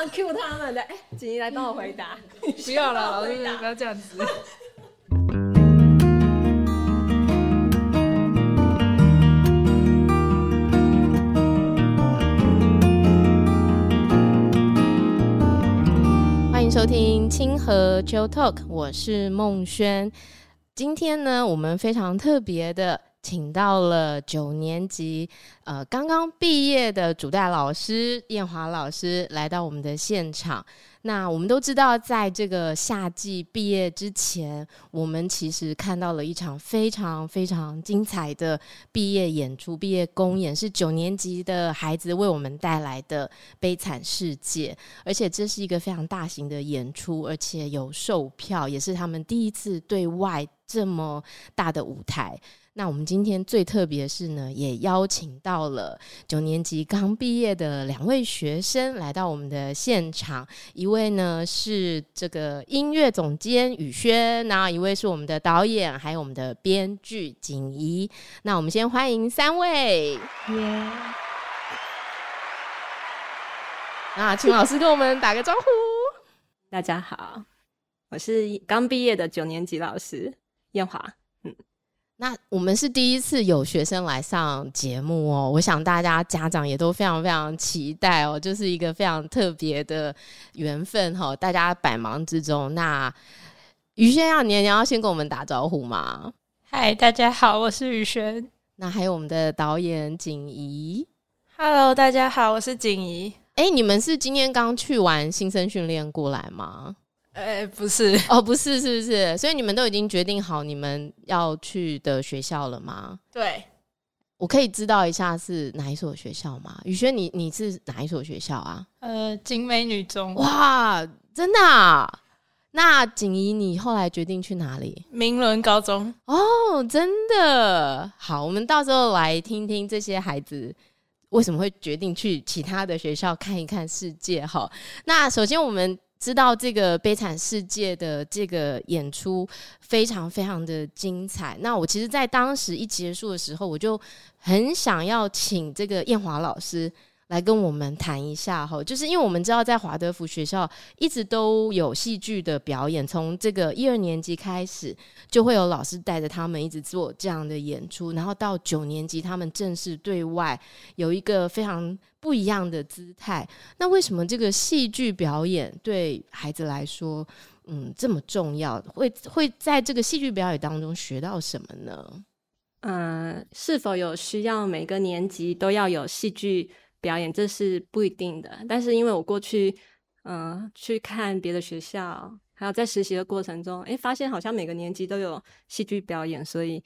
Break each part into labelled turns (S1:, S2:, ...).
S1: 常 cue 他们的。哎、欸，景怡来帮我回答。
S2: 不要了，老师不要这样子。
S3: 欢迎收听清河 Chill Talk，我是孟轩。今天呢，我们非常特别的。请到了九年级，呃，刚刚毕业的主带老师燕华老师来到我们的现场。那我们都知道，在这个夏季毕业之前，我们其实看到了一场非常非常精彩的毕业演出、毕业公演，是九年级的孩子为我们带来的《悲惨世界》，而且这是一个非常大型的演出，而且有售票，也是他们第一次对外这么大的舞台。那我们今天最特别的是呢，也邀请到了九年级刚毕业的两位学生来到我们的现场。一位呢是这个音乐总监宇轩，然后一位是我们的导演，还有我们的编剧景怡。那我们先欢迎三位。Yeah. 那请老师跟我们打个招呼。
S1: 大家好，我是刚毕业的九年级老师燕华。
S3: 那我们是第一次有学生来上节目哦，我想大家家长也都非常非常期待哦，就是一个非常特别的缘分哈、哦。大家百忙之中，那宇轩要你你要先跟我们打招呼吗？
S2: 嗨，大家好，我是宇轩。
S3: 那还有我们的导演景怡
S2: ，Hello，大家好，我是景怡。
S3: 哎，你们是今天刚去完新生训练过来吗？
S2: 哎、欸，不是
S3: 哦，不是，是不是？所以你们都已经决定好你们要去的学校了吗？
S2: 对，
S3: 我可以知道一下是哪一所学校吗？宇轩，你你是哪一所学校啊？
S2: 呃，景美女中。
S3: 哇，真的啊？那景怡，你后来决定去哪里？
S2: 明伦高中。
S3: 哦，真的。好，我们到时候来听听这些孩子为什么会决定去其他的学校看一看世界。哈，那首先我们。知道这个悲惨世界的这个演出非常非常的精彩。那我其实，在当时一结束的时候，我就很想要请这个艳华老师。来跟我们谈一下哈，就是因为我们知道在华德福学校一直都有戏剧的表演，从这个一二年级开始就会有老师带着他们一直做这样的演出，然后到九年级他们正式对外有一个非常不一样的姿态。那为什么这个戏剧表演对孩子来说，嗯，这么重要？会会在这个戏剧表演当中学到什么呢？
S1: 嗯，是否有需要每个年级都要有戏剧表演，这是不一定的，但是因为我过去，嗯、去看别的学校，还有在实习的过程中，诶，发现好像每个年级都有戏剧表演，所以，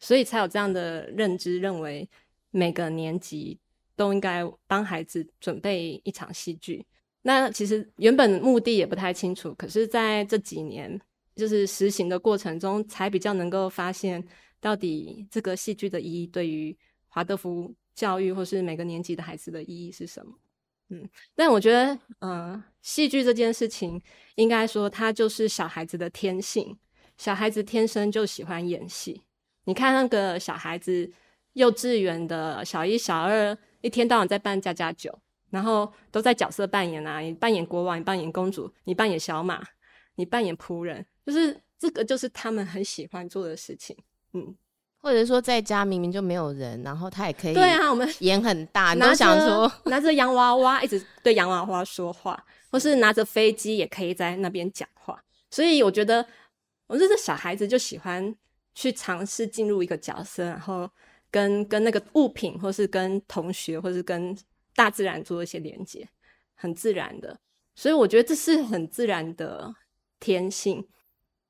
S1: 所以才有这样的认知，认为每个年级都应该帮孩子准备一场戏剧。那其实原本目的也不太清楚，可是在这几年就是实行的过程中，才比较能够发现到底这个戏剧的意义对于华德福。教育或是每个年级的孩子的意义是什么？嗯，但我觉得，呃，戏剧这件事情，应该说它就是小孩子的天性。小孩子天生就喜欢演戏。你看那个小孩子，幼稚园的小一、小二，一天到晚在扮家家酒，然后都在角色扮演啊，你扮演国王，你扮演公主，你扮演小马，你扮演仆人，就是这个就是他们很喜欢做的事情。嗯。
S3: 或者说在家明明就没有人，然后他也可以
S1: 对啊，我们
S3: 眼很大，你都想说
S1: 拿着洋娃娃一直对洋娃娃说话，或是拿着飞机也可以在那边讲话。所以我觉得，我觉得小孩子就喜欢去尝试进入一个角色，然后跟跟那个物品，或是跟同学，或是跟大自然做一些连接，很自然的。所以我觉得这是很自然的天性。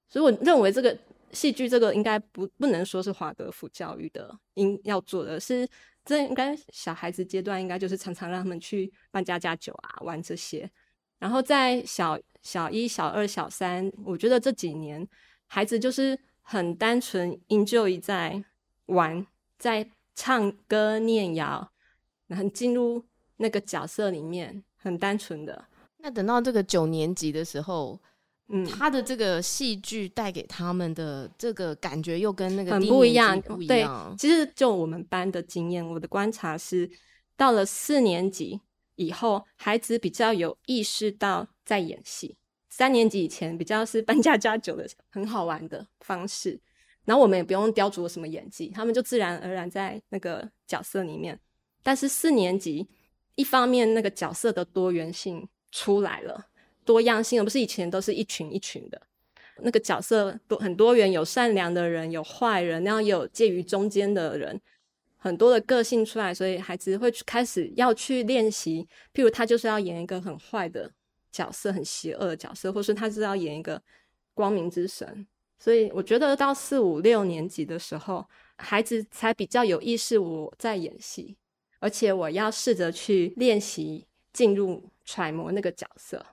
S1: 所以我认为这个。戏剧这个应该不不能说是华德福教育的应要做的是，这应该小孩子阶段应该就是常常让他们去扮家家酒啊，玩这些。然后在小小一、小二、小三，我觉得这几年孩子就是很单纯，enjoy 在玩，在唱歌、念谣，然后进入那个角色里面，很单纯的。
S3: 那等到这个九年级的时候。嗯，他的这个戏剧带给他们的这个感觉又跟那个
S1: 很不一样。对，其实就我们班的经验，我的观察是，到了四年级以后，孩子比较有意识到在演戏。三年级以前比较是搬家家酒的很好玩的方式，然后我们也不用雕琢什么演技，他们就自然而然在那个角色里面。但是四年级，一方面那个角色的多元性出来了，多样性，而不是以前都是一群一群的。那个角色多很多元，有善良的人，有坏人，然后也有介于中间的人，很多的个性出来，所以孩子会开始要去练习。譬如他就是要演一个很坏的。角色很邪恶的角色，或是他是要演一个光明之神，所以我觉得到四五六年级的时候，孩子才比较有意识我在演戏，而且我要试着去练习进入揣摩那个角色。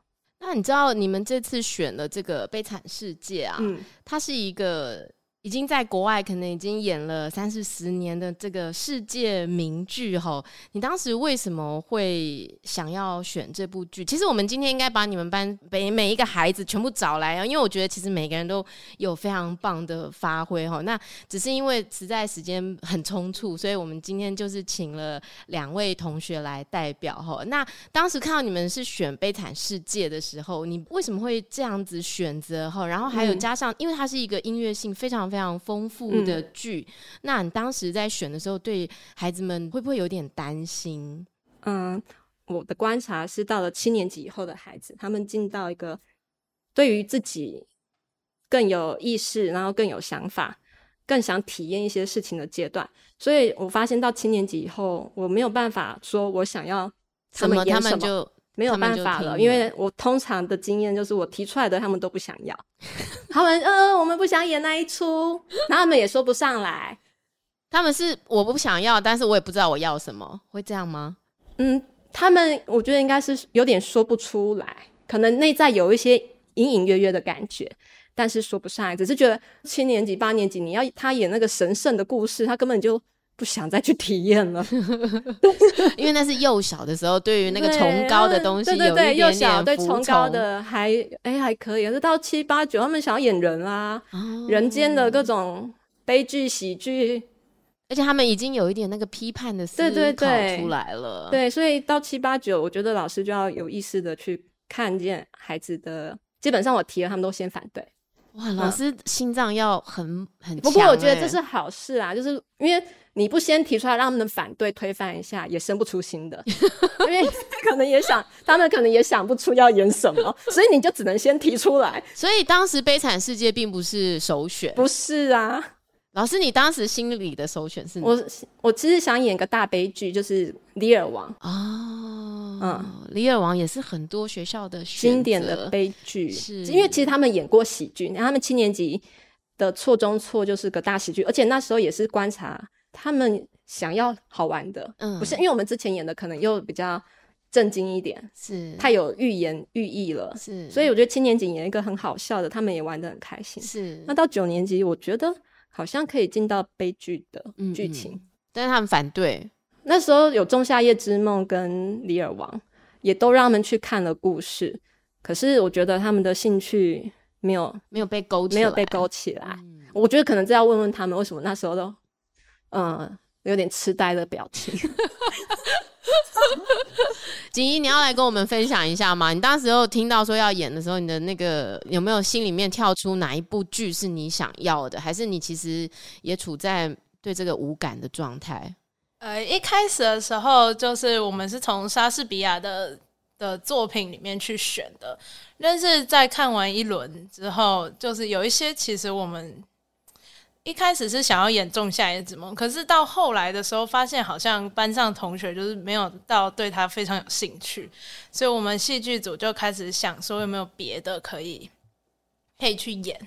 S3: 那你知道你们这次选的这个《悲惨世界》啊，
S1: 嗯，
S3: 它是一个。已经在国外可能已经演了三四十年的这个世界名剧哈，你当时为什么会想要选这部剧？其实我们今天应该把你们班每每一个孩子全部找来啊，因为我觉得其实每个人都有非常棒的发挥哈。那只是因为实在时间很匆促，所以我们今天就是请了两位同学来代表哈。那当时看到你们是选《悲惨世界》的时候，你为什么会这样子选择哈？然后还有加上，嗯、因为它是一个音乐性非常。非常丰富的剧，嗯，那你当时在选的时候，对孩子们会不会有点担心？
S1: 嗯，我的观察是，到了七年级以后的孩子，他们进到一个对于自己更有意识，然后更有想法，更想体验一些事情的阶段。所以我发现到七年级以后，我没有办法说我想要他们演什么，
S3: 什么他们就。
S1: 没有办法了，因为我通常的经验就是我提出来的，他们都不想要。他们呃，我们不想演那一出，然后他们也说不上来。
S3: 他们是我不想要，但是我也不知道我要什么，会这样吗？
S1: 嗯，他们我觉得应该是有点说不出来，可能内在有一些隐隐约约的感觉，但是说不上来，只是觉得七年级、八年级你要他演那个神圣的故事，他根本就。不想再去体验了，
S3: 因为那是幼小的时候，对于那个崇高的东西有一点点，
S1: 对对对，幼小对崇高的还哎还可以，可是到七八九，他们想要演人啦，哦、人间的各种悲剧喜剧，
S3: 而且他们已经有一点那个批判的思考出来了，
S1: 对，所以到七八九，我觉得老师就要有意识的去看见孩子的，基本上我提了，他们都先反对。
S3: 哇，老师心脏要很很强，
S1: 不过我觉得这是好事啊，就是因为。你不先提出来，让他们反对推翻一下，也生不出新的，因为可能也想，他们可能也想不出要演什么，所以你就只能先提出来。
S3: 所以当时《悲惨世界》并不是首选，
S1: 不是啊，
S3: 老师，你当时心里的首选是哪？
S1: 我我其实想演个大悲剧，就是《李尔王》
S3: 哦，嗯，《李尔王》也是很多学校的
S1: 经典的悲剧，是。因为其实他们演过喜剧，然后他们七年级的错中错就是个大喜剧，而且那时候也是观察。他们想要好玩的，嗯，不是因为我们之前演的可能又比较震惊一点，是。太有寓言寓意了，是，所以我觉得七年级演一个很好笑的，他们也玩的很开心，是。那到九年级，我觉得好像可以进到悲剧的剧情，
S3: 但是他们反对。
S1: 那时候有《仲夏夜之梦》跟《李尔王》，也都让他们去看了故事，可是我觉得他们的兴趣没有
S3: 没有被勾起来，
S1: 没有被勾起来。嗯，我觉得可能这要问问他们为什么那时候都。嗯，有点痴呆的表情。
S3: 锦怡，你要来跟我们分享一下吗？你当时候听到说要演的时候，你的那个有没有心里面跳出哪一部剧是你想要的？还是你其实也处在对这个无感的状态？
S2: 呃，一开始的时候，就是我们是从莎士比亚的的作品里面去选的，但是在看完一轮之后，就是有一些其实我们。一开始是想要演《仲夏夜之梦》，可是到后来的时候，发现好像班上同学就是没有到对他非常有兴趣，所以我们戏剧组就开始想说有没有别的可以可以去演。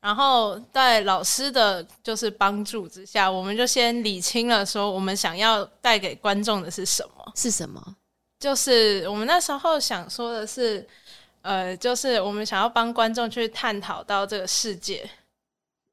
S2: 然后在老师的就是帮助之下，我们就先理清了说我们想要带给观众的是什么？
S3: 是什么？
S2: 就是我们那时候想说的是，呃，就是我们想要帮观众去探讨到这个世界。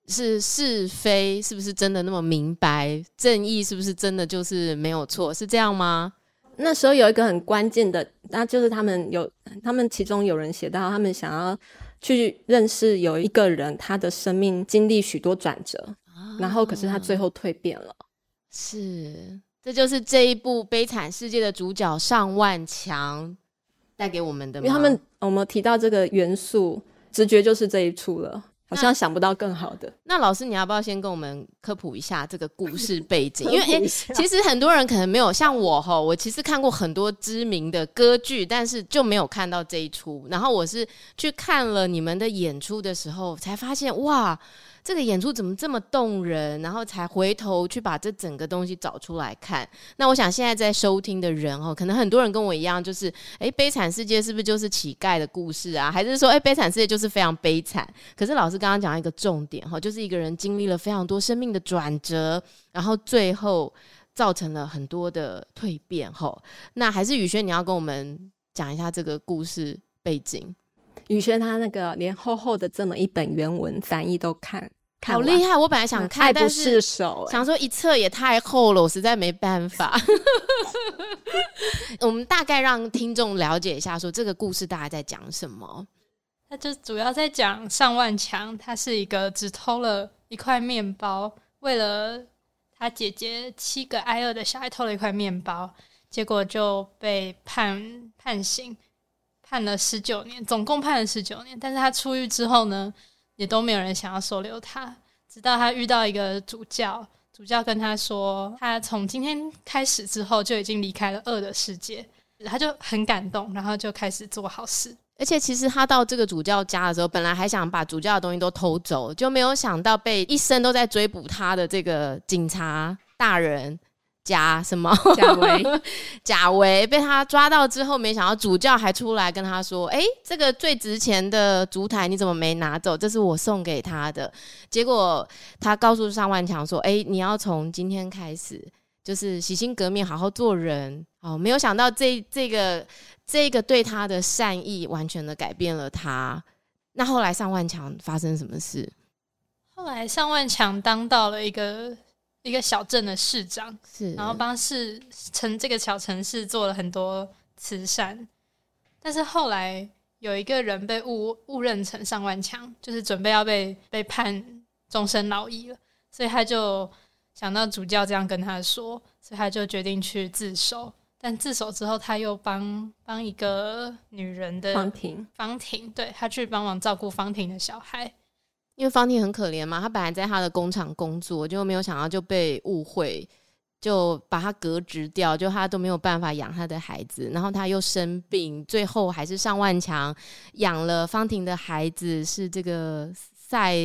S3: 是是非是不是真的那么明白？正义是不是真的就是没有错？是这样吗？
S1: 那时候有一个很关键的，那就是他们有，他们其中有人写到，他们想要去认识有一个人，他的生命经历许多转折，啊，然后可是他最后蜕变了。
S3: 是，这就是这一部《悲惨世界》的主角上万强带给我们的。
S1: 因为他们我们提到这个元素，直觉就是这一处了。好像想不到更好的。
S3: 那老师，你要不要先跟我们科普一下这个故事背景？因为哎、欸，其实很多人可能没有像我哈，我其实看过很多知名的歌剧，但是就没有看到这一出。然后我是去看了你们的演出的时候，才发现哇。这个演出怎么这么动人？然后才回头去把这整个东西找出来看。那我想现在在收听的人哦，可能很多人跟我一样，就是诶，悲惨世界是不是就是乞丐的故事啊？还是说诶，悲惨世界就是非常悲惨？可是老师刚刚讲一个重点哈，就是一个人经历了非常多生命的转折，然后最后造成了很多的蜕变哈。那还是宇轩，你要跟我们讲一下这个故事背景。
S1: 宇轩他那个连厚厚的这么一本原文翻译都看。
S3: 好厉害！我本来想看，
S1: 爱不释手，
S3: 想说一册也太厚了，我实在没办法。我们大概让听众了解一下，说这个故事大概在讲什么？
S4: 他就主要在讲上万强，他是一个只偷了一块面包，为了他姐姐七个挨饿的小孩偷了一块面包，结果就被判判刑，判了十九年，总共判了十九年。但是他出狱之后呢？也都没有人想要收留他，直到他遇到一个主教，主教跟他说，他从今天开始之后就已经离开了恶的世界，他就很感动，然后就开始做好事。
S3: 而且其实他到这个主教家的时候，本来还想把主教的东西都偷走，就没有想到被一生都在追捕他的这个警察大人。贾什么？贾维，贾维被他抓到之后，没想到主教还出来跟他说：“哎，这个最值钱的烛台你怎么没拿走？这是我送给他的。”结果他告诉尚万强说：“哎，你要从今天开始，就是洗心革面，好好做人。”哦，没有想到这这个这个对他的善意，完全的改变了他。那后来尚万强发生什么事？
S4: 后来尚万强当到了一个。一个小镇的市长，
S3: 是，
S4: 然后帮市城这个小城市做了很多慈善，但是后来有一个人被误误认成上万强，就是准备要被被判终身劳役了，所以他就想到主教这样跟他说，所以他就决定去自首。但自首之后，他又帮帮一个女人的
S1: 方婷，
S4: 方婷，对，他去帮忙照顾方婷的小孩。
S3: 因为方婷很可怜嘛，她本来在她的工厂工作，就没有想到就被误会，就把她革职掉，就她都没有办法养她的孩子，然后她又生病，最后还是上万强养了方婷的孩子，是这个赛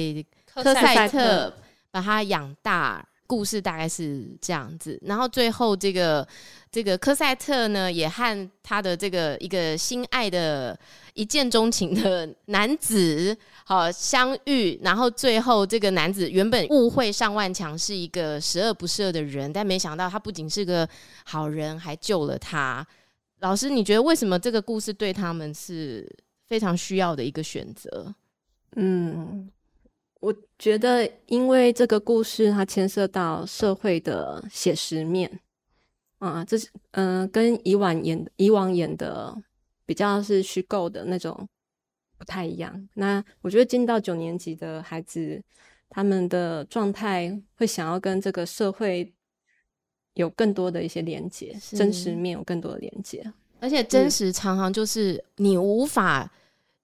S3: 科赛特把他养大。故事大概是这样子，然后最后这个这个科赛特呢，也和他的这个一个心爱的一见钟情的男子好相遇，然后最后这个男子原本误会上万强是一个十恶不赦的人，但没想到他不仅是个好人，还救了他。老师，你觉得为什么这个故事对他们是非常需要的一个选择？
S1: 嗯。我觉得，因为这个故事它牵涉到社会的写实面，啊，这是嗯、呃，跟以往演以往演的比较是虚构的那种不太一样。那我觉得进到九年级的孩子，他们的状态会想要跟这个社会有更多的一些连接，真实面有更多的连接，
S3: 而且真实常常就是你无法。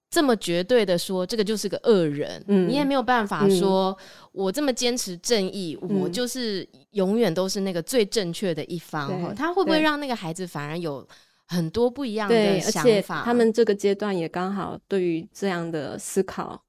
S3: 这么绝对的说，这个就是个恶人，嗯，你也没有办法说，嗯、我这么坚持正义，嗯、我就是永远都是那个最正确的一方。嗯、他会不会让那个孩子反而有很多不一样的想法？
S1: 他们这个阶段也刚好对于这样的思考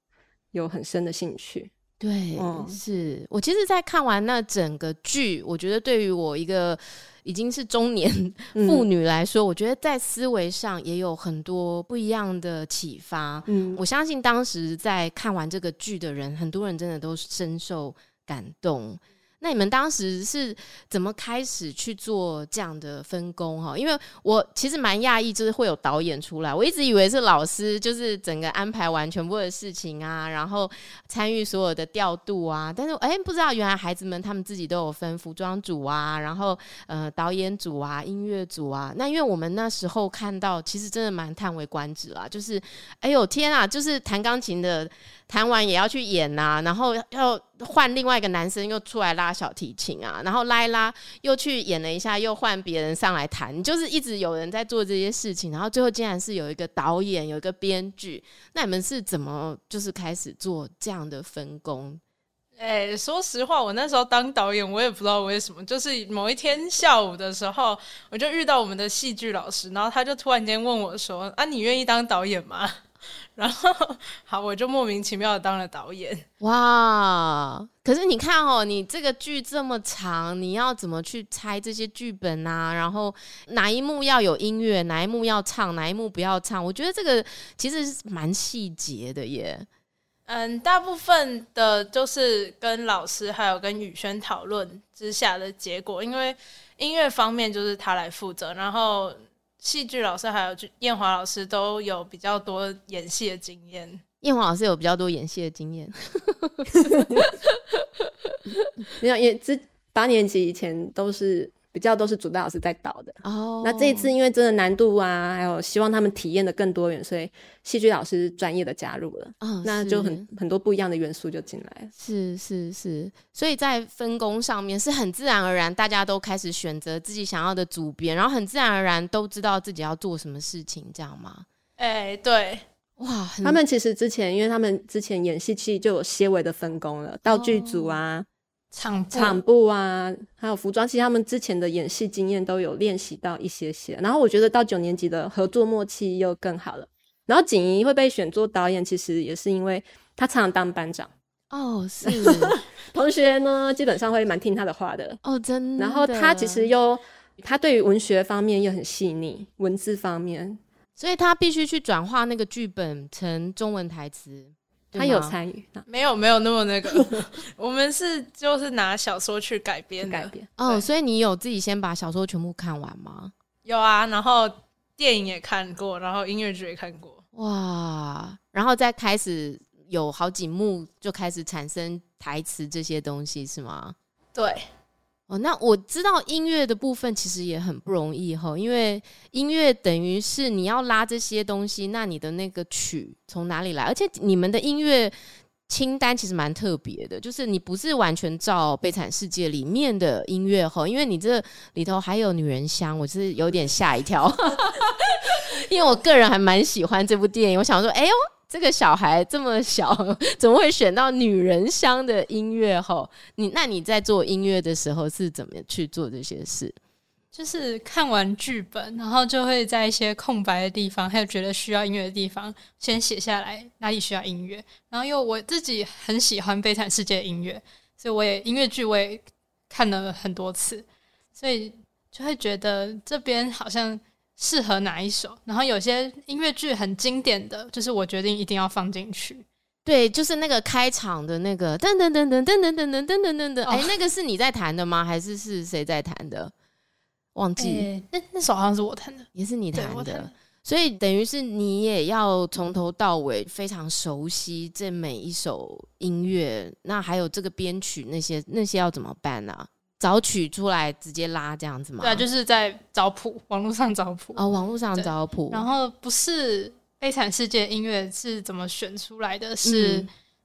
S1: 有很深的兴趣。
S3: 对，嗯、是我其实，在看完那整个剧，我觉得对于我一个。已经是中年 妇女来说，嗯、我觉得在思维上也有很多不一样的启发。嗯，我相信当时在看完这个剧的人，很多人真的都深受感动。那你们当时是怎么开始去做这样的分工哈？因为我其实蛮讶异，就是会有导演出来。我一直以为是老师，就是整个安排完全部的事情啊，然后参与所有的调度啊。但是哎，不知道原来孩子们他们自己都有分服装组啊，然后呃导演组啊、音乐组啊。那因为我们那时候看到，其实真的蛮叹为观止啦。就是哎呦天啊，就是弹钢琴的弹完也要去演呐、啊，然后要。换另外一个男生又出来拉小提琴啊，然后拉一拉又去演了一下，又换别人上来弹，就是一直有人在做这些事情，然后最后竟然是有一个导演，有一个编剧，那你们是怎么就是开始做这样的分工？
S2: 哎、说实话，我那时候当导演，我也不知道为什么，就是某一天下午的时候，我就遇到我们的戏剧老师，然后他就突然间问我说：“啊，你愿意当导演吗？”然后，好，我就莫名其妙的当了导演。
S3: 哇！可是你看哦，你这个剧这么长，你要怎么去猜这些剧本啊？然后哪一幕要有音乐，哪一幕要唱，哪一幕不要唱？我觉得这个其实是蛮细节的耶。
S2: 嗯，大部分的就是跟老师还有跟宇轩讨论之下的结果，因为音乐方面就是他来负责，然后戏剧老师还有彦华老师都有比较多演戏的经验。
S3: 彦华老师有比较多演戏的经验，
S1: 没有，也之八年级以前都是。比较都是主导老师在导的哦，oh. 那这一次因为真的难度啊，还有希望他们体验的更多元，所以戏剧老师专业的加入了，oh, 那就很很多不一样的元素就进来了。
S3: 是是是，所以在分工上面是很自然而然，大家都开始选择自己想要的组别，然后很自然而然都知道自己要做什么事情，这样吗？
S2: 哎、欸，对，
S3: 哇，
S1: 他们其实之前因为他们之前演戏期就有些微的分工了，道具组啊。Oh.
S2: 场
S1: 场布啊，还有服装，其实他们之前的演戏经验都有练习到一些些。然后我觉得到九年级的合作默契又更好了。然后锦怡会被选做导演，其实也是因为他常常当班长
S3: 哦，是
S1: 同学呢，基本上会蛮听他的话的
S3: 哦，真的。
S1: 然后他其实又他对于文学方面又很细腻，文字方面，
S3: 所以他必须去转化那个剧本成中文台词。
S1: 他有参与，
S2: 没有没有那么那个，我们是就是拿小说去改编
S1: 改编
S3: 哦，所以你有自己先把小说全部看完吗？
S2: 有啊，然后电影也看过，然后音乐剧也看过，
S3: 哇，然后再开始有好几幕就开始产生台词这些东西是吗？
S2: 对。
S3: 哦，那我知道音乐的部分其实也很不容易哈，因为音乐等于是你要拉这些东西，那你的那个曲从哪里来？而且你们的音乐清单其实蛮特别的，就是你不是完全照《悲惨世界》里面的音乐哈，因为你这里头还有《女人香》，我是有点吓一跳，因为我个人还蛮喜欢这部电影，我想说，哎呦。这个小孩这么小，怎么会选到女人香的音乐？吼，你那你在做音乐的时候是怎么去做这些事？
S4: 就是看完剧本，然后就会在一些空白的地方，还有觉得需要音乐的地方，先写下来哪里需要音乐。然后因为我自己很喜欢《悲惨世界》的音乐，所以我也音乐剧我也看了很多次，所以就会觉得这边好像。适合哪一首？然后有些音乐剧很经典的，就是我决定一定要放进去。
S3: 对，就是那个开场的那个噔噔噔噔噔噔噔噔噔噔噔。哎，那个是你在弹的吗？还是是谁在弹的？忘记。欸、
S4: 那那首好像是我弹的，
S3: 也是你弹的。所以等于是你也要从头到尾非常熟悉这每一首音乐。那还有这个编曲那些那些要怎么办呢、啊？找曲出来直接拉这样子吗？
S4: 对啊，就是在找谱，网络上找谱
S3: 哦，网络上找谱。
S4: 然后不是《悲惨世界》音乐是怎么选出来的？是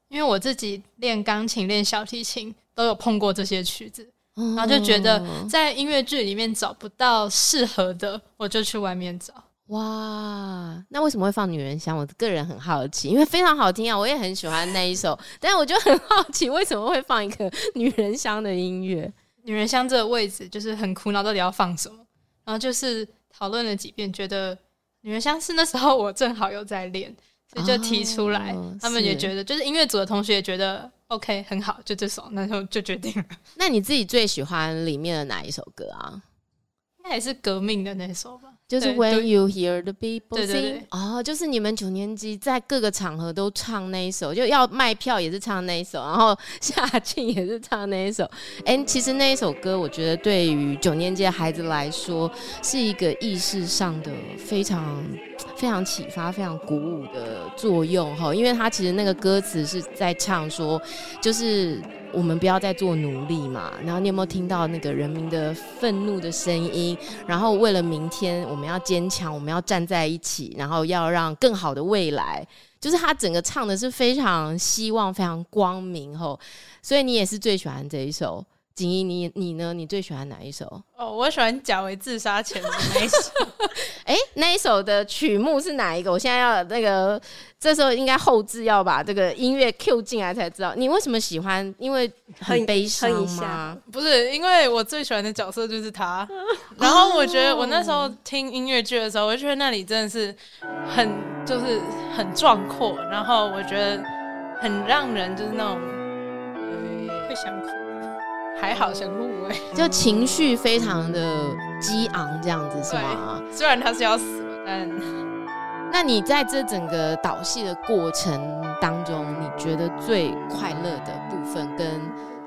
S4: 因为我自己练钢琴、练小提琴都有碰过这些曲子，然后就觉得在音乐剧里面找不到适合的，我就去外面找。
S3: 哇，那为什么会放《女人香》？我个人很好奇，因为非常好听啊，我也很喜欢那一首，但是我就很好奇，为什么会放一个《女人香》的音乐？
S4: 女人香这个位置就是很苦恼，到底要放什么？然后就是讨论了几遍，觉得女人香是那时候我正好有在练，所以就提出来。哦、他们也觉得，就是音乐组的同学也觉得 OK 很好，就这首，那时候就决定了。
S3: 那你自己最喜欢里面的哪一首歌啊？
S4: 应该也是革命的那首吧。
S3: 就是 When you hear the people sing，哦，就是你们九年级在各个场合都唱那一首，就要卖票也是唱那一首，然后夏 庆也是唱那一首。哎，其实那一首歌，我觉得对于九年级的孩子来说，是一个意识上的非常非常启发、非常鼓舞的作用哈。因为他其实那个歌词是在唱说，就是。我们不要再做奴隶嘛。然后你有没有听到那个人民的愤怒的声音？然后为了明天，我们要坚强，我们要站在一起，然后要让更好的未来。就是他整个唱的是非常希望、非常光明吼。所以你也是最喜欢这一首。景怡，你你呢？你最喜欢哪一首？
S2: 哦，我喜欢贾维自杀前的那一首。
S3: 哎、欸，那一首的曲目是哪一个？我现在要那个，这时候应该后置要把这个音乐 cue 进来才知道。你为什么喜欢？因为很悲伤吗？
S2: 不是，因为我最喜欢的角色就是他。然后我觉得我那时候听音乐剧的时候，我就觉得那里真的是很就是很壮阔，然后我觉得很让人就是那种会想哭。还好想入围，
S3: 就情绪非常的激昂，这样子是吗？
S2: 虽然他是要死了，但
S3: 那你在这整个导戏的过程当中，你觉得最快乐的部分，跟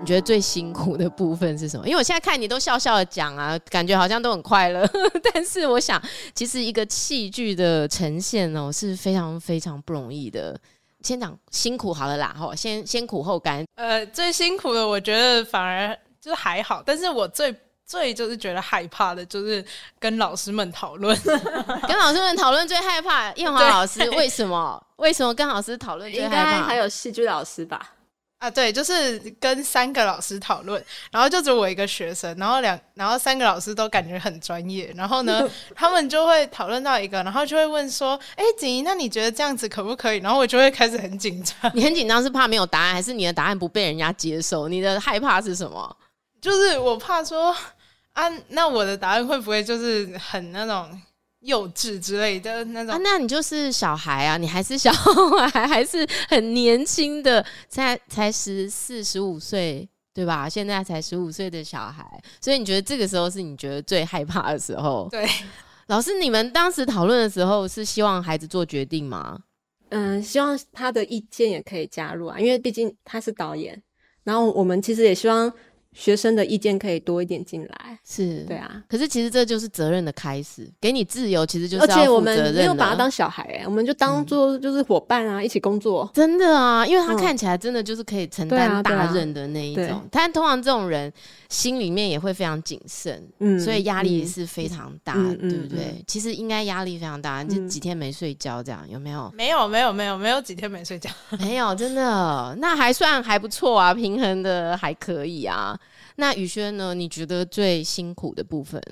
S3: 你觉得最辛苦的部分是什么？因为我现在看你都笑笑的讲啊，感觉好像都很快乐，但是我想，其实一个戏剧的呈现哦，是非常非常不容易的。先讲辛苦好了啦，吼，先先苦后甘。
S2: 呃，最辛苦的，我觉得反而就是还好，但是我最最就是觉得害怕的，就是跟老师们讨论，
S3: 跟老师们讨论最害怕。艳华老师为什么？为什么跟老师讨论最害怕？
S1: 还有戏剧老师吧。
S2: 啊，对，就是跟三个老师讨论，然后就只有我一个学生，然后两，然后三个老师都感觉很专业，然后呢，他们就会讨论到一个，然后就会问说，哎，景怡，那你觉得这样子可不可以？然后我就会开始很紧张。
S3: 你很紧张是怕没有答案，还是你的答案不被人家接受？你的害怕是什么？
S2: 就是我怕说，啊，那我的答案会不会就是很那种？幼稚之类的那种
S3: 啊，那你就是小孩啊，你还是小孩，还是很年轻的，才才十四十五岁，对吧？现在才十五岁的小孩，所以你觉得这个时候是你觉得最害怕的时候？
S2: 对，
S3: 老师，你们当时讨论的时候是希望孩子做决定吗？
S1: 嗯，希望他的意见也可以加入啊，因为毕竟他是导演，然后我们其实也希望。学生的意见可以多一点进来，
S3: 是
S1: 对啊。
S3: 可是其实这就是责任的开始，给你自由，其实就是要负责任。
S1: 而且我们没有把他当小孩，欸，哎，我们就当做就是伙伴啊，嗯，一起工作。
S3: 真的啊，因为他看起来真的就是可以承担大任的那一种。嗯，但通常这种人心里面也会非常谨慎，嗯，所以压力是非常大，嗯，对不对？嗯嗯，其实应该压力非常大，就几天没睡觉这样，有没有？
S2: 没有，没有，没有，没有几天没睡觉，
S3: 没有，真的，那还算还不错啊，平衡的还可以啊。那宇轩呢？你觉得最辛苦的部分，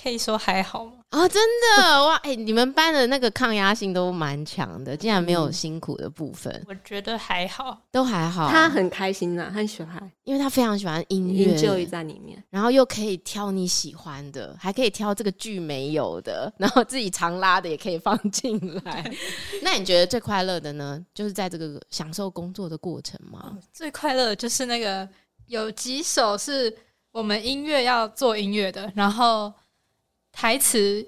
S4: 可以说还好吗？
S3: 啊、哦，真的 哇！哎、欸，你们班的那个抗压性都蛮强的，竟然没有辛苦的部分。
S4: 我觉得还好，
S3: 都还好。
S1: 他很开心呐、啊，很喜欢，
S3: 因为他非常喜欢音乐，
S1: 就在里面，
S3: 然后又可以挑你喜欢的，还可以挑这个剧没有的，然后自己常拉的也可以放进来。那你觉得最快乐的呢？就是在这个享受工作的过程吗？
S4: 嗯、最快乐的就是那个。有几首是我们音乐要做音乐的，然后台词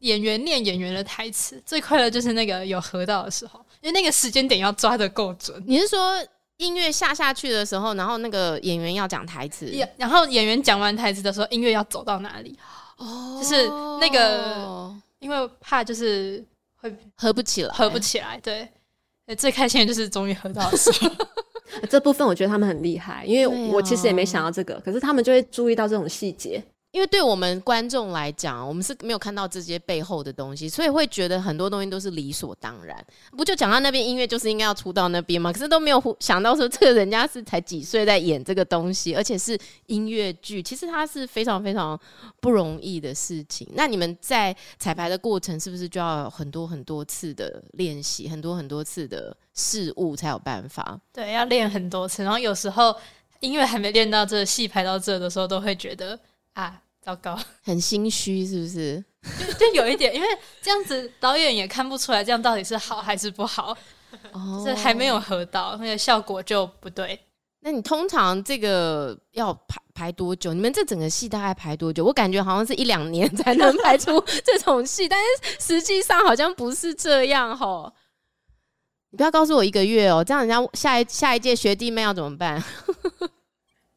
S4: 演员念演员的台词，最快乐就是那个有合到的时候，因为那个时间点要抓的够准。
S3: 你是说音乐下下去的时候，然后那个演员要讲台词，
S4: 然后演员讲完台词的时候，音乐要走到哪里？哦，就是那个，因为怕就是会
S3: 合不起来，
S4: 合不起来。对，最开心的就是终于合到的时候。
S1: 这部分我觉得他们很厉害，因为我其实也没想到这个，哦、可是他们就会注意到这种细节。
S3: 因为对我们观众来讲，我们是没有看到这些背后的东西，所以会觉得很多东西都是理所当然。不就讲到那边音乐就是应该要出到那边吗？可是都没有想到说，这个人家是才几岁在演这个东西，而且是音乐剧，其实它是非常非常不容易的事情。那你们在彩排的过程是不是就要很多很多次的练习，很多很多次的事物才有办法？
S4: 对，要练很多次。然后有时候音乐还没练到这，戏排到这的时候，都会觉得啊。糟糕，
S3: 很心虚，是不是？
S4: 就就有一点，因为这样子导演也看不出来，这样到底是好还是不好。哦，这还没有合到，那个效果就不对。
S3: 那你通常这个要排排多久？你们这整个戏大概排多久？我感觉好像是一两年才能排出这种戏，但是实际上好像不是这样哦。你不要告诉我一个月哦，这样人家下一下一届学弟妹要怎么办？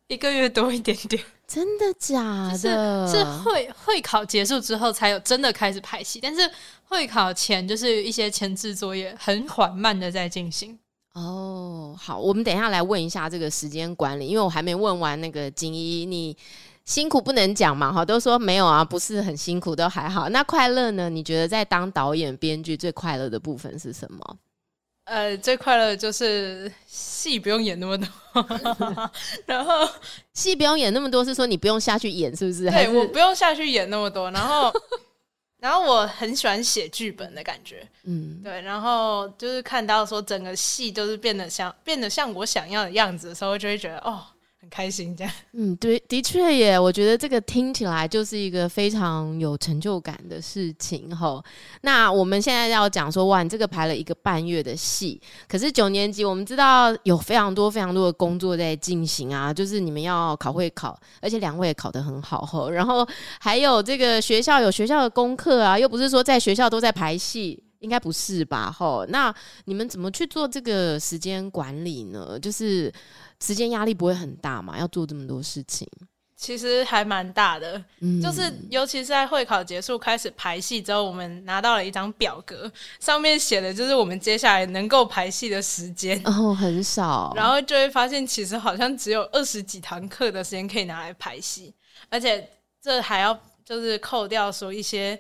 S4: 一个月多一点点。
S3: 真的假的？
S4: 是是会会考结束之后才有真的开始排戏，但是会考前就是一些前置作业很缓慢的在进行。
S3: 哦，好，我们等一下来问一下这个时间管理，因为我还没问完那个菁宜，你辛苦不能讲嘛，哈，都说没有啊，不是很辛苦，都还好。那快乐呢？你觉得在当导演、编剧最快乐的部分是什么？
S2: 呃，最快乐的就是戏不用演那么多，然后
S3: 戏不用演那么多，是说你不用下去演，是不是？
S2: 对，我不用下去演那么多，然后，然后我很喜欢写剧本的感觉，嗯，对，然后就是看到说整个戏都是变得像变得像我想要的样子的时候，就会觉得哦。很开心，这样。
S3: 嗯，对，的确耶。我觉得这个听起来就是一个非常有成就感的事情吼。那我们现在要讲说，哇，你这个排了一个半月的戏，可是九年级我们知道有非常多非常多的工作在进行啊，就是你们要考会考，而且两位也考得很好齁。然后还有这个学校有学校的功课啊，又不是说在学校都在排戏，应该不是吧？齁，那你们怎么去做这个时间管理呢？就是。时间压力不会很大嘛？要做这么多事情，
S2: 其实还蛮大的。嗯，就是尤其是在会考结束开始排戏之后，我们拿到了一张表格，上面写的就是我们接下来能够排戏的时间。
S3: 哦，很少。
S2: 然后就会发现，其实好像只有二十几堂课的时间可以拿来排戏，而且这还要就是扣掉说一些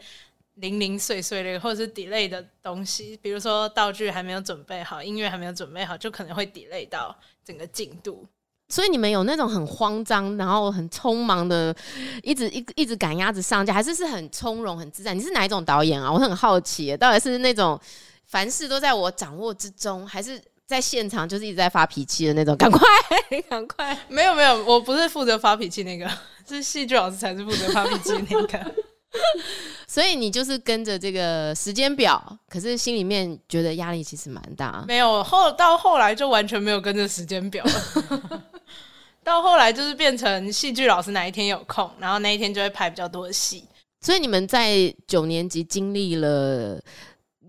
S2: 零零碎碎的或者是 delay 的东西，比如说道具还没有准备好，音乐还没有准备好，就可能会 delay 到。整个进度，
S3: 所以你们有那种很慌张，然后很匆忙的，一直一一直赶鸭子上架，还是是很从容、很自在？你是哪一种导演啊？我很好奇，到底是那种凡事都在我掌握之中，还是在现场就是一直在发脾气的那种？赶快，赶快！
S2: 没有没有，我不是负责发脾气那个，是戏剧老师才是负责发脾气那个。
S3: 所以你就是跟着这个时间表，可是心里面觉得压力其实蛮大。
S2: 没有后到后来就完全没有跟着时间表了，到后来就是变成戏剧老师哪一天有空，然后那一天就会排比较多的戏。
S3: 所以你们在九年级经历了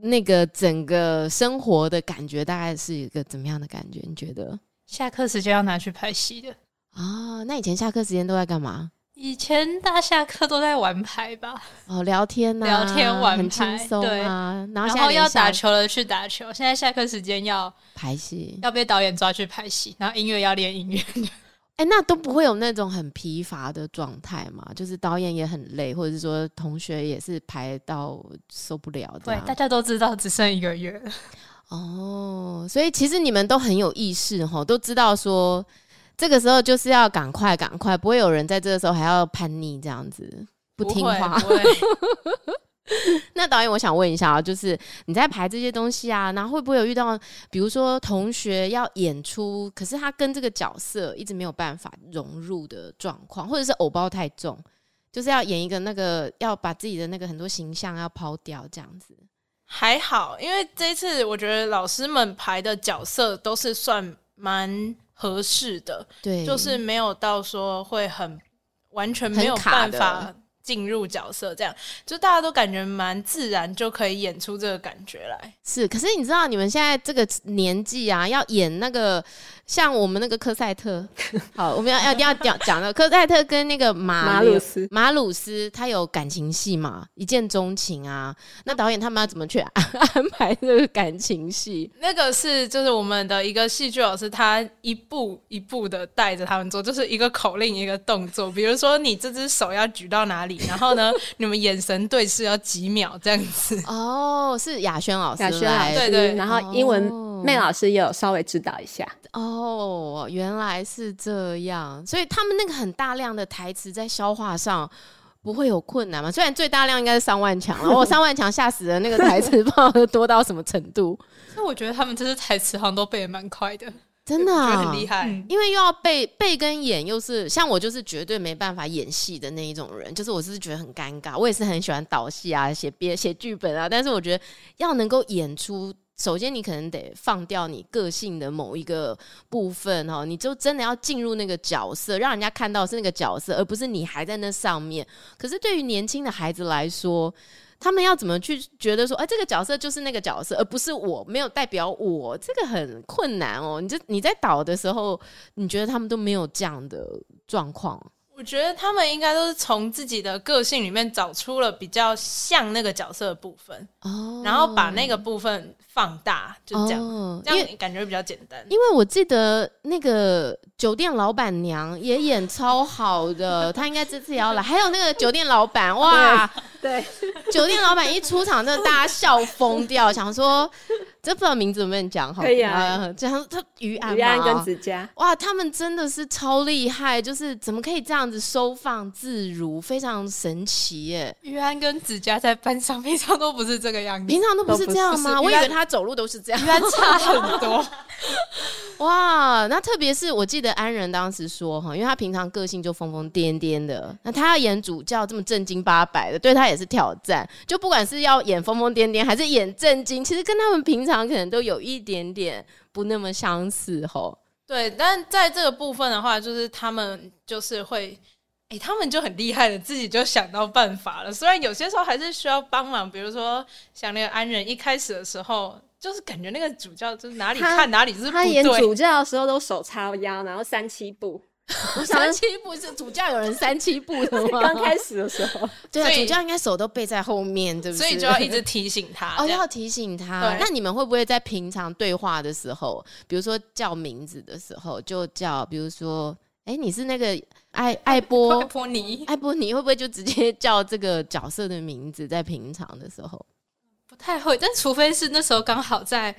S3: 那个整个生活的感觉，大概是一个怎么样的感觉？你觉得？
S4: 下课时间要拿去拍戏的
S3: 啊？哦，那以前下课时间都在干嘛？
S4: 以前大下课都在玩牌吧？
S3: 哦，聊天
S4: 聊天玩牌，
S3: 很轻松啊。对，然后，
S4: 然后要打球了去打球。现在下课时间要
S3: 排戏，
S4: 要被导演抓去排戏，然后音乐要练音乐。
S3: 哎、欸，那都不会有那种很疲乏的状态嘛？就是导演也很累，或者是说同学也是排到受不了。
S4: 对，大家都知道只剩一个月。
S3: 哦，所以其实你们都很有意识哈，都知道说。这个时候就是要赶快赶快，不会有人在这个时候还要叛逆这样子不
S2: 听话。
S3: 那导演，我想问一下啊，就是你在排这些东西啊，然后会不会有遇到，比如说同学要演出，可是他跟这个角色一直没有办法融入的状况，或者是偶包太重，就是要演一个那个要把自己的那个很多形象要抛掉这样子？
S2: 还好，因为这一次我觉得老师们排的角色都是算蛮。合适的，对，就是没有到说会很完全没有办法进入角色，这样就大家都感觉蛮自然，就可以演出这个感觉来。
S3: 是，可是你知道你们现在这个年纪啊，要演那个。像我们那个科赛特，好，我们要要一定要讲讲的科赛特跟那个马鲁斯，马鲁斯他有感情戏嘛，一见钟情啊。那导演他们要怎么去 安排这个感情戏？
S2: 那个是就是我们的一个戏剧老师，他一步一步的带着他们做，就是一个口令一个动作。比如说你这只手要举到哪里，然后呢，你们眼神对视要几秒这样子。
S3: 哦，是雅轩老师，
S1: 雅轩老师，对对，然后英文。哦妹老师也有稍微指导一下
S3: 哦，原来是这样，所以他们那个很大量的台词在消化上不会有困难吗？虽然最大量应该是上万强了，我上万强吓死了，那个台词 不知道多到什么程度。
S4: 那我觉得他们这些台词好像都背的蛮快的，
S3: 真的、啊、
S2: 很厉害。
S3: 因为又要背背跟演，又是像我就是绝对没办法演戏的那一种人，就是我是觉得很尴尬。我也是很喜欢导戏啊，写编写剧本啊，但是我觉得要能够演出。首先，你可能得放掉你个性的某一个部分哈，你就真的要进入那个角色，让人家看到是那个角色，而不是你还在那上面。可是对于年轻的孩子来说，他们要怎么去觉得说，哎，这个角色就是那个角色，而不是我，没有代表我，这个很困难哦。你这你在导的时候，你觉得他们都没有这样的状况？
S2: 我我觉得他们应该都是从自己的个性里面找出了比较像那个角色的部分，哦，然后把那个部分放大，就这样，哦、这样感觉比较简单。
S3: 因为我记得那个酒店老板娘也演超好的，她应该这次也要来。还有那个酒店老板，哇，
S1: 对，
S3: 酒店老板一出场，真的大家笑疯掉，想说。这不知道名字能不能讲好？
S1: 可以啊，
S3: 这样他于安
S1: 于安跟子佳，
S3: 哇，他们真的是超厉害，就是怎么可以这样子收放自如，非常神奇耶！
S4: 于安跟子佳在班上平常都不是这个样子，
S3: 平常都不是这样吗？我以为他走路都是这样，
S4: 于安 差很多。
S3: 哇，那特别是我记得安仁当时说哈，因为他平常个性就疯疯癫癫的，那他要演主教这么正经八百的，对他也是挑战。就不管是要演疯疯癫癫，还是演正经，其实跟他们平常可能都有一点点不那么相似吼。
S2: 对，但在这个部分的话，就是他们就是会，哎、他们就很厉害的，自己就想到办法了。虽然有些时候还是需要帮忙，比如说像那个安仁一开始的时候。就是感觉那个主教就是哪里看哪里是不对。
S1: 他演主教的时候都手叉腰，然后三七步。
S3: 三七步是主教有人三七步的吗？
S1: 刚开始的时候，
S3: 对啊，主教应该手都背在后面，对不对？
S2: 所以就要一直提醒他。
S3: 哦，要提醒他。那你们会不会在平常对话的时候，比如说叫名字的时候，就叫，比如说，哎，你是那个艾艾波
S2: 艾波尼，
S3: 艾波尼会不会就直接叫这个角色的名字？在平常的时候？
S4: 太会，但除非是那时候刚好在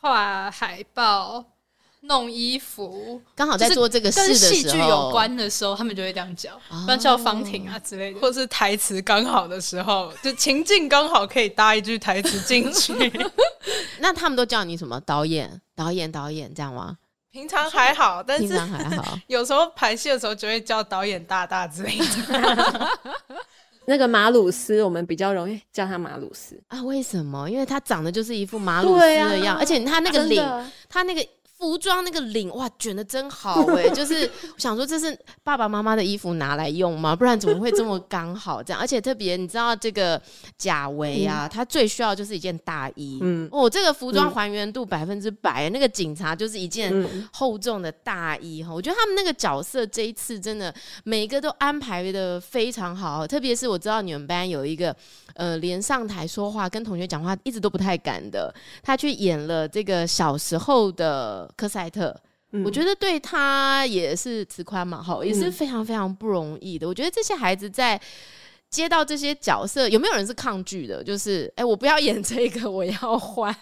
S4: 画海报、弄衣服，
S3: 刚好在做这个事的时候，跟戏剧
S4: 有关的时候，他们就会这样叫，不然叫方婷啊之类的，
S2: 或是台词刚好的时候，就情境刚好可以搭一句台词进去。
S3: 那他们都叫你什么？导演、导演、导演这样吗？
S2: 平常还好，但是
S3: 平常还好，
S2: 有时候排戏的时候就会叫导演大大之类的。
S1: 那个马鲁斯，我们比较容易叫他马鲁斯
S3: 啊？为什么？因为他长得就是一副马鲁斯的样，啊、而且他那个领，他那个。服装那个领哇卷的真好哎，就是我想说这是爸爸妈妈的衣服拿来用吗？不然怎么会这么刚好这样？而且特别你知道这个贾维啊，他最需要就是一件大衣，嗯哦，这个服装还原度百分之百，那个警察就是一件厚重的大衣哈。我觉得他们那个角色这一次真的每个都安排的非常好，特别是我知道你们班有一个呃连上台说话跟同学讲话一直都不太敢的，他去演了这个小时候的。科赛特，嗯、我觉得对他也是慈宽嘛，哈，也是非常非常不容易的。嗯、我觉得这些孩子在接到这些角色，有没有人是抗拒的？就是，哎、欸，我不要演这个，我要换。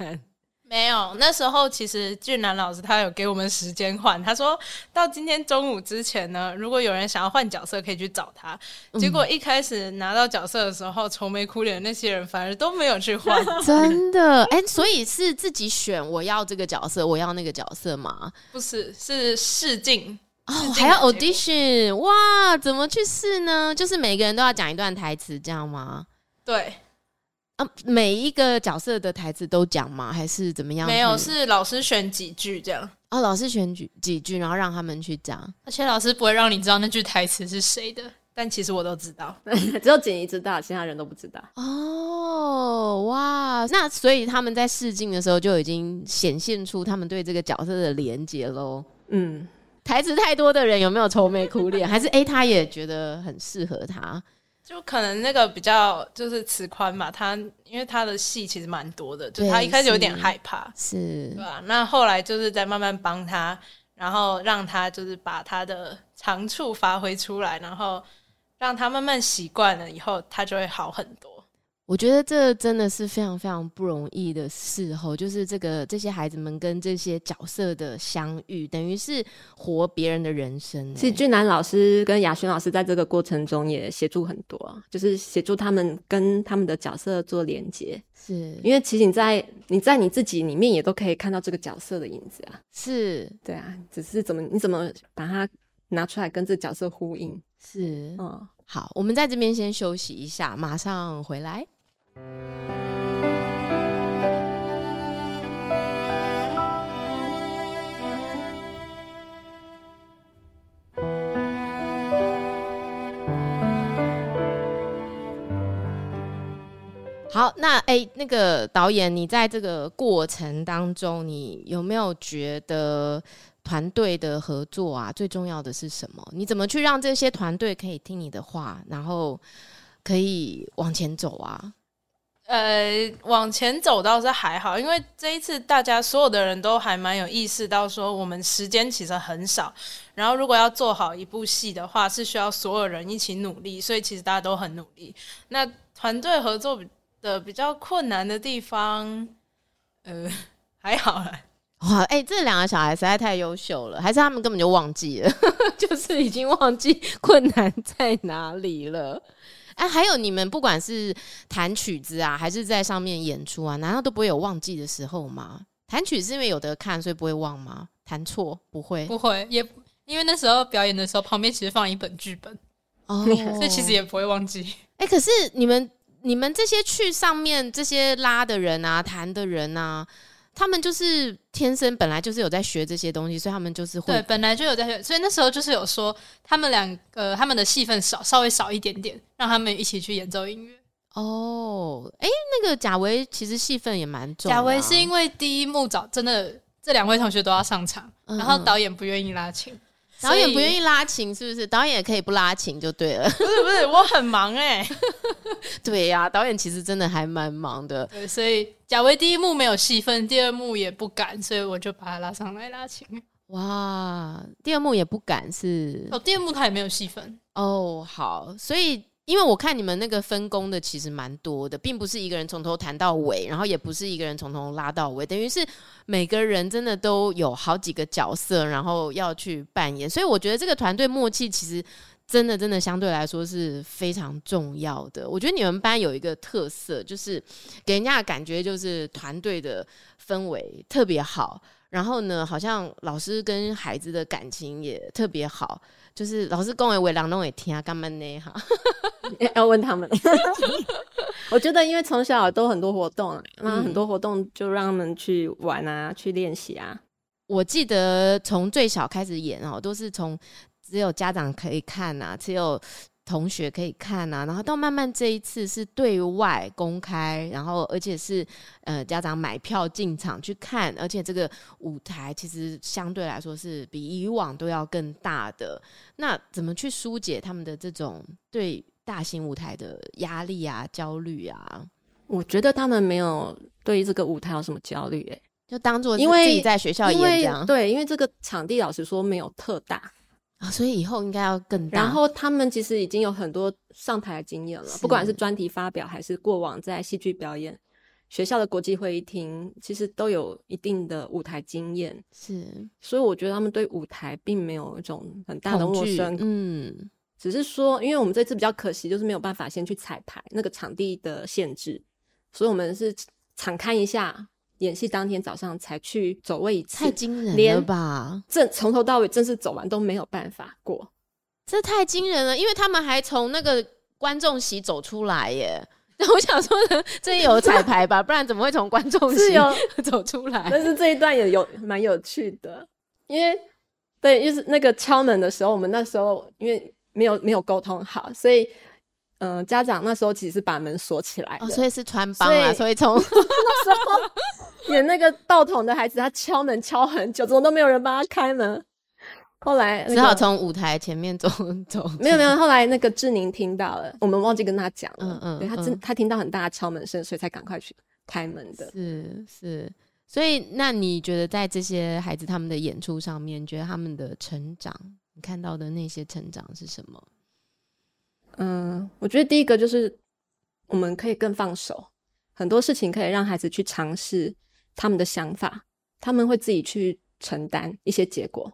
S2: 没有，那时候其实俊南老师他有给我们时间换，他说到今天中午之前呢，如果有人想要换角色，可以去找他。嗯、结果一开始拿到角色的时候，愁眉苦脸的那些人反而都没有去换，
S3: 真的？哎、欸，所以是自己选我要这个角色，我要那个角色吗？
S2: 不是，是试镜
S3: 哦，还要 audition 哇？怎么去试呢？就是每个人都要讲一段台词，这样吗？
S2: 对。
S3: 啊、每一个角色的台词都讲吗？还是怎么样？
S2: 没有，是老师选几句这样。
S3: 哦，老师选几几句，然后让他们去讲。
S4: 而且老师不会让你知道那句台词是谁的，
S2: 但其实我都知道，
S1: 只有锦怡知道，其他人都不知道。
S3: 哦，哇！那所以他们在试镜的时候就已经显现出他们对这个角色的连结喽。嗯，台词太多的人有没有愁眉苦脸？还是哎，他也觉得很适合他？
S2: 就可能那个比较就是慈宽嘛，他因为他的戏其实蛮多的，就他一开始有点害怕，
S3: 是，
S2: 对吧？那后来就是在慢慢帮他，然后让他就是把他的长处发挥出来，然后让他慢慢习惯了以后，他就会好很多。
S3: 我觉得这真的是非常非常不容易的事候，就是这个这些孩子们跟这些角色的相遇，等于是活别人的人生。
S1: 其实俊南老师跟雅轩老师在这个过程中也协助很多，就是协助他们跟他们的角色做连接。
S3: 是
S1: 因为其实你在你在你自己里面也都可以看到这个角色的影子啊。
S3: 是
S1: 对啊，只是怎么你怎么把它拿出来跟这角色呼应？
S3: 是嗯，好，我们在这边先休息一下，马上回来。好，那哎、那个导演，你在这个过程当中，你有没有觉得？团队的合作啊，最重要的是什么？你怎么去让这些团队可以听你的话，然后可以往前走啊？
S2: 呃，往前走倒是还好，因为这一次大家所有的人都还蛮有意识到说，我们时间其实很少，然后如果要做好一部戏的话，是需要所有人一起努力，所以其实大家都很努力。那团队合作的比较困难的地方，呃，还好啦。
S3: 哇，哎、这两个小孩实在太优秀了，还是他们根本就忘记了，就是已经忘记困难在哪里了。哎、啊，还有你们不管是弹曲子啊，还是在上面演出啊，难道都不会有忘记的时候吗？弹曲是因为有得看，所以不会忘吗？弹错不会，
S4: 不会，也因为那时候表演的时候，旁边其实放一本剧本哦，所以其实也不会忘记。
S3: 哎、欸，可是你们你们这些去上面这些拉的人啊，弹的人啊。他们就是天生本来就是有在学这些东西，所以他们就是会
S4: 对，本来就有在学，所以那时候就是有说他们两个他们的戏份少，稍微少一点点，让他们一起去演奏音乐。
S3: 哦，哎，那个贾维其实戏份也蛮重。
S4: 贾维是因为第一幕早真的这两位同学都要上场，嗯、然后导演不愿意拉琴。
S3: 导演不愿意拉琴，是不是？导演也可以不拉琴就对了。
S2: 不是不是，我很忙哎、欸。
S3: 对呀、啊，导演其实真的还蛮忙的。
S4: 对，所以贾维第一幕没有戏份，第二幕也不敢，所以我就把他拉上来拉琴。
S3: 哇，第二幕也不敢是？
S4: 哦，第二幕他也没有戏份。
S3: 哦，好，所以。因为我看你们那个分工的其实蛮多的，并不是一个人从头谈到尾，然后也不是一个人从头拉到尾，等于是每个人真的都有好几个角色，然后要去扮演。所以我觉得这个团队默契其实真的真的相对来说是非常重要的。我觉得你们班有一个特色，就是给人家的感觉就是团队的氛围特别好，然后呢，好像老师跟孩子的感情也特别好。就是老师跟我为郎弄也听啊，干嘛呢？哈，
S1: 要问他们。我觉得，因为从小都很多活动，那很多活动就让他们去玩啊，去练习啊。
S3: 我记得从最小开始演哦，都是从只有家长可以看啊，只有。同学可以看啊，然后到慢慢这一次是对外公开，然后而且是呃家长买票进场去看，而且这个舞台其实相对来说是比以往都要更大的。那怎么去疏解他们的这种对大型舞台的压力啊、焦虑啊？
S1: 我觉得他们没有对于这个舞台有什么焦虑，欸，诶，
S3: 就当做因为自己在学校演这样。
S1: 对，因为这个场地老实说没有特大。
S3: 啊，所以以后应该要更大。
S1: 然后他们其实已经有很多上台的经验了，不管是专题发表还是过往在戏剧表演，学校的国际会议厅其实都有一定的舞台经验。
S3: 是，
S1: 所以我觉得他们对舞台并没有一种很大的陌生。
S3: 嗯，
S1: 只是说，因为我们这次比较可惜，就是没有办法先去彩排那个场地的限制，所以我们是敞开一下。演戏当天早上才去走位一次，
S3: 太惊人了吧！
S1: 正从头到尾正式走完都没有办法过，
S3: 这太惊人了。因为他们还从那个观众席走出来耶。那 我想说呢，这也有彩排吧？不然怎么会从观众席 走出来？
S1: 但是这一段也有蛮有趣的，因为对，就是那个敲门的时候，我们那时候因为没有没有沟通好，所以。嗯、呃，家长那时候其实是把门锁起来，
S3: 哦，所以是穿帮啊，所以从
S1: 那时候演那个道童的孩子，他敲门敲很久，怎么都没有人帮他开门。后来、那个、
S3: 只好从舞台前面走 走。
S1: 没有没有，后来那个志宁听到了，我们忘记跟他讲了。
S3: 嗯嗯，
S1: 对他真他听到很大的敲门声，所以才赶快去开门的。
S3: 是是，所以那你觉得在这些孩子他们的演出上面，你觉得他们的成长，你看到的那些成长是什么？
S1: 嗯，我觉得第一个就是我们可以更放手，很多事情可以让孩子去尝试他们的想法，他们会自己去承担一些结果，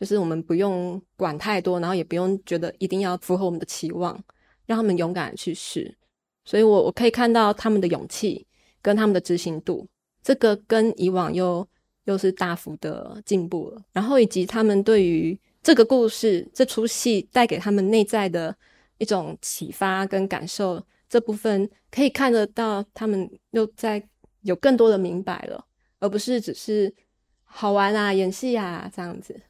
S1: 就是我们不用管太多，然后也不用觉得一定要符合我们的期望，让他们勇敢去试。所以我我可以看到他们的勇气跟他们的执行度，这个跟以往又又是大幅的进步了。然后以及他们对于这个故事这出戏带给他们内在的。一种启发跟感受，这部分可以看得到，他们又在有更多的明白了，而不是只是好玩啊、演戏啊这样子。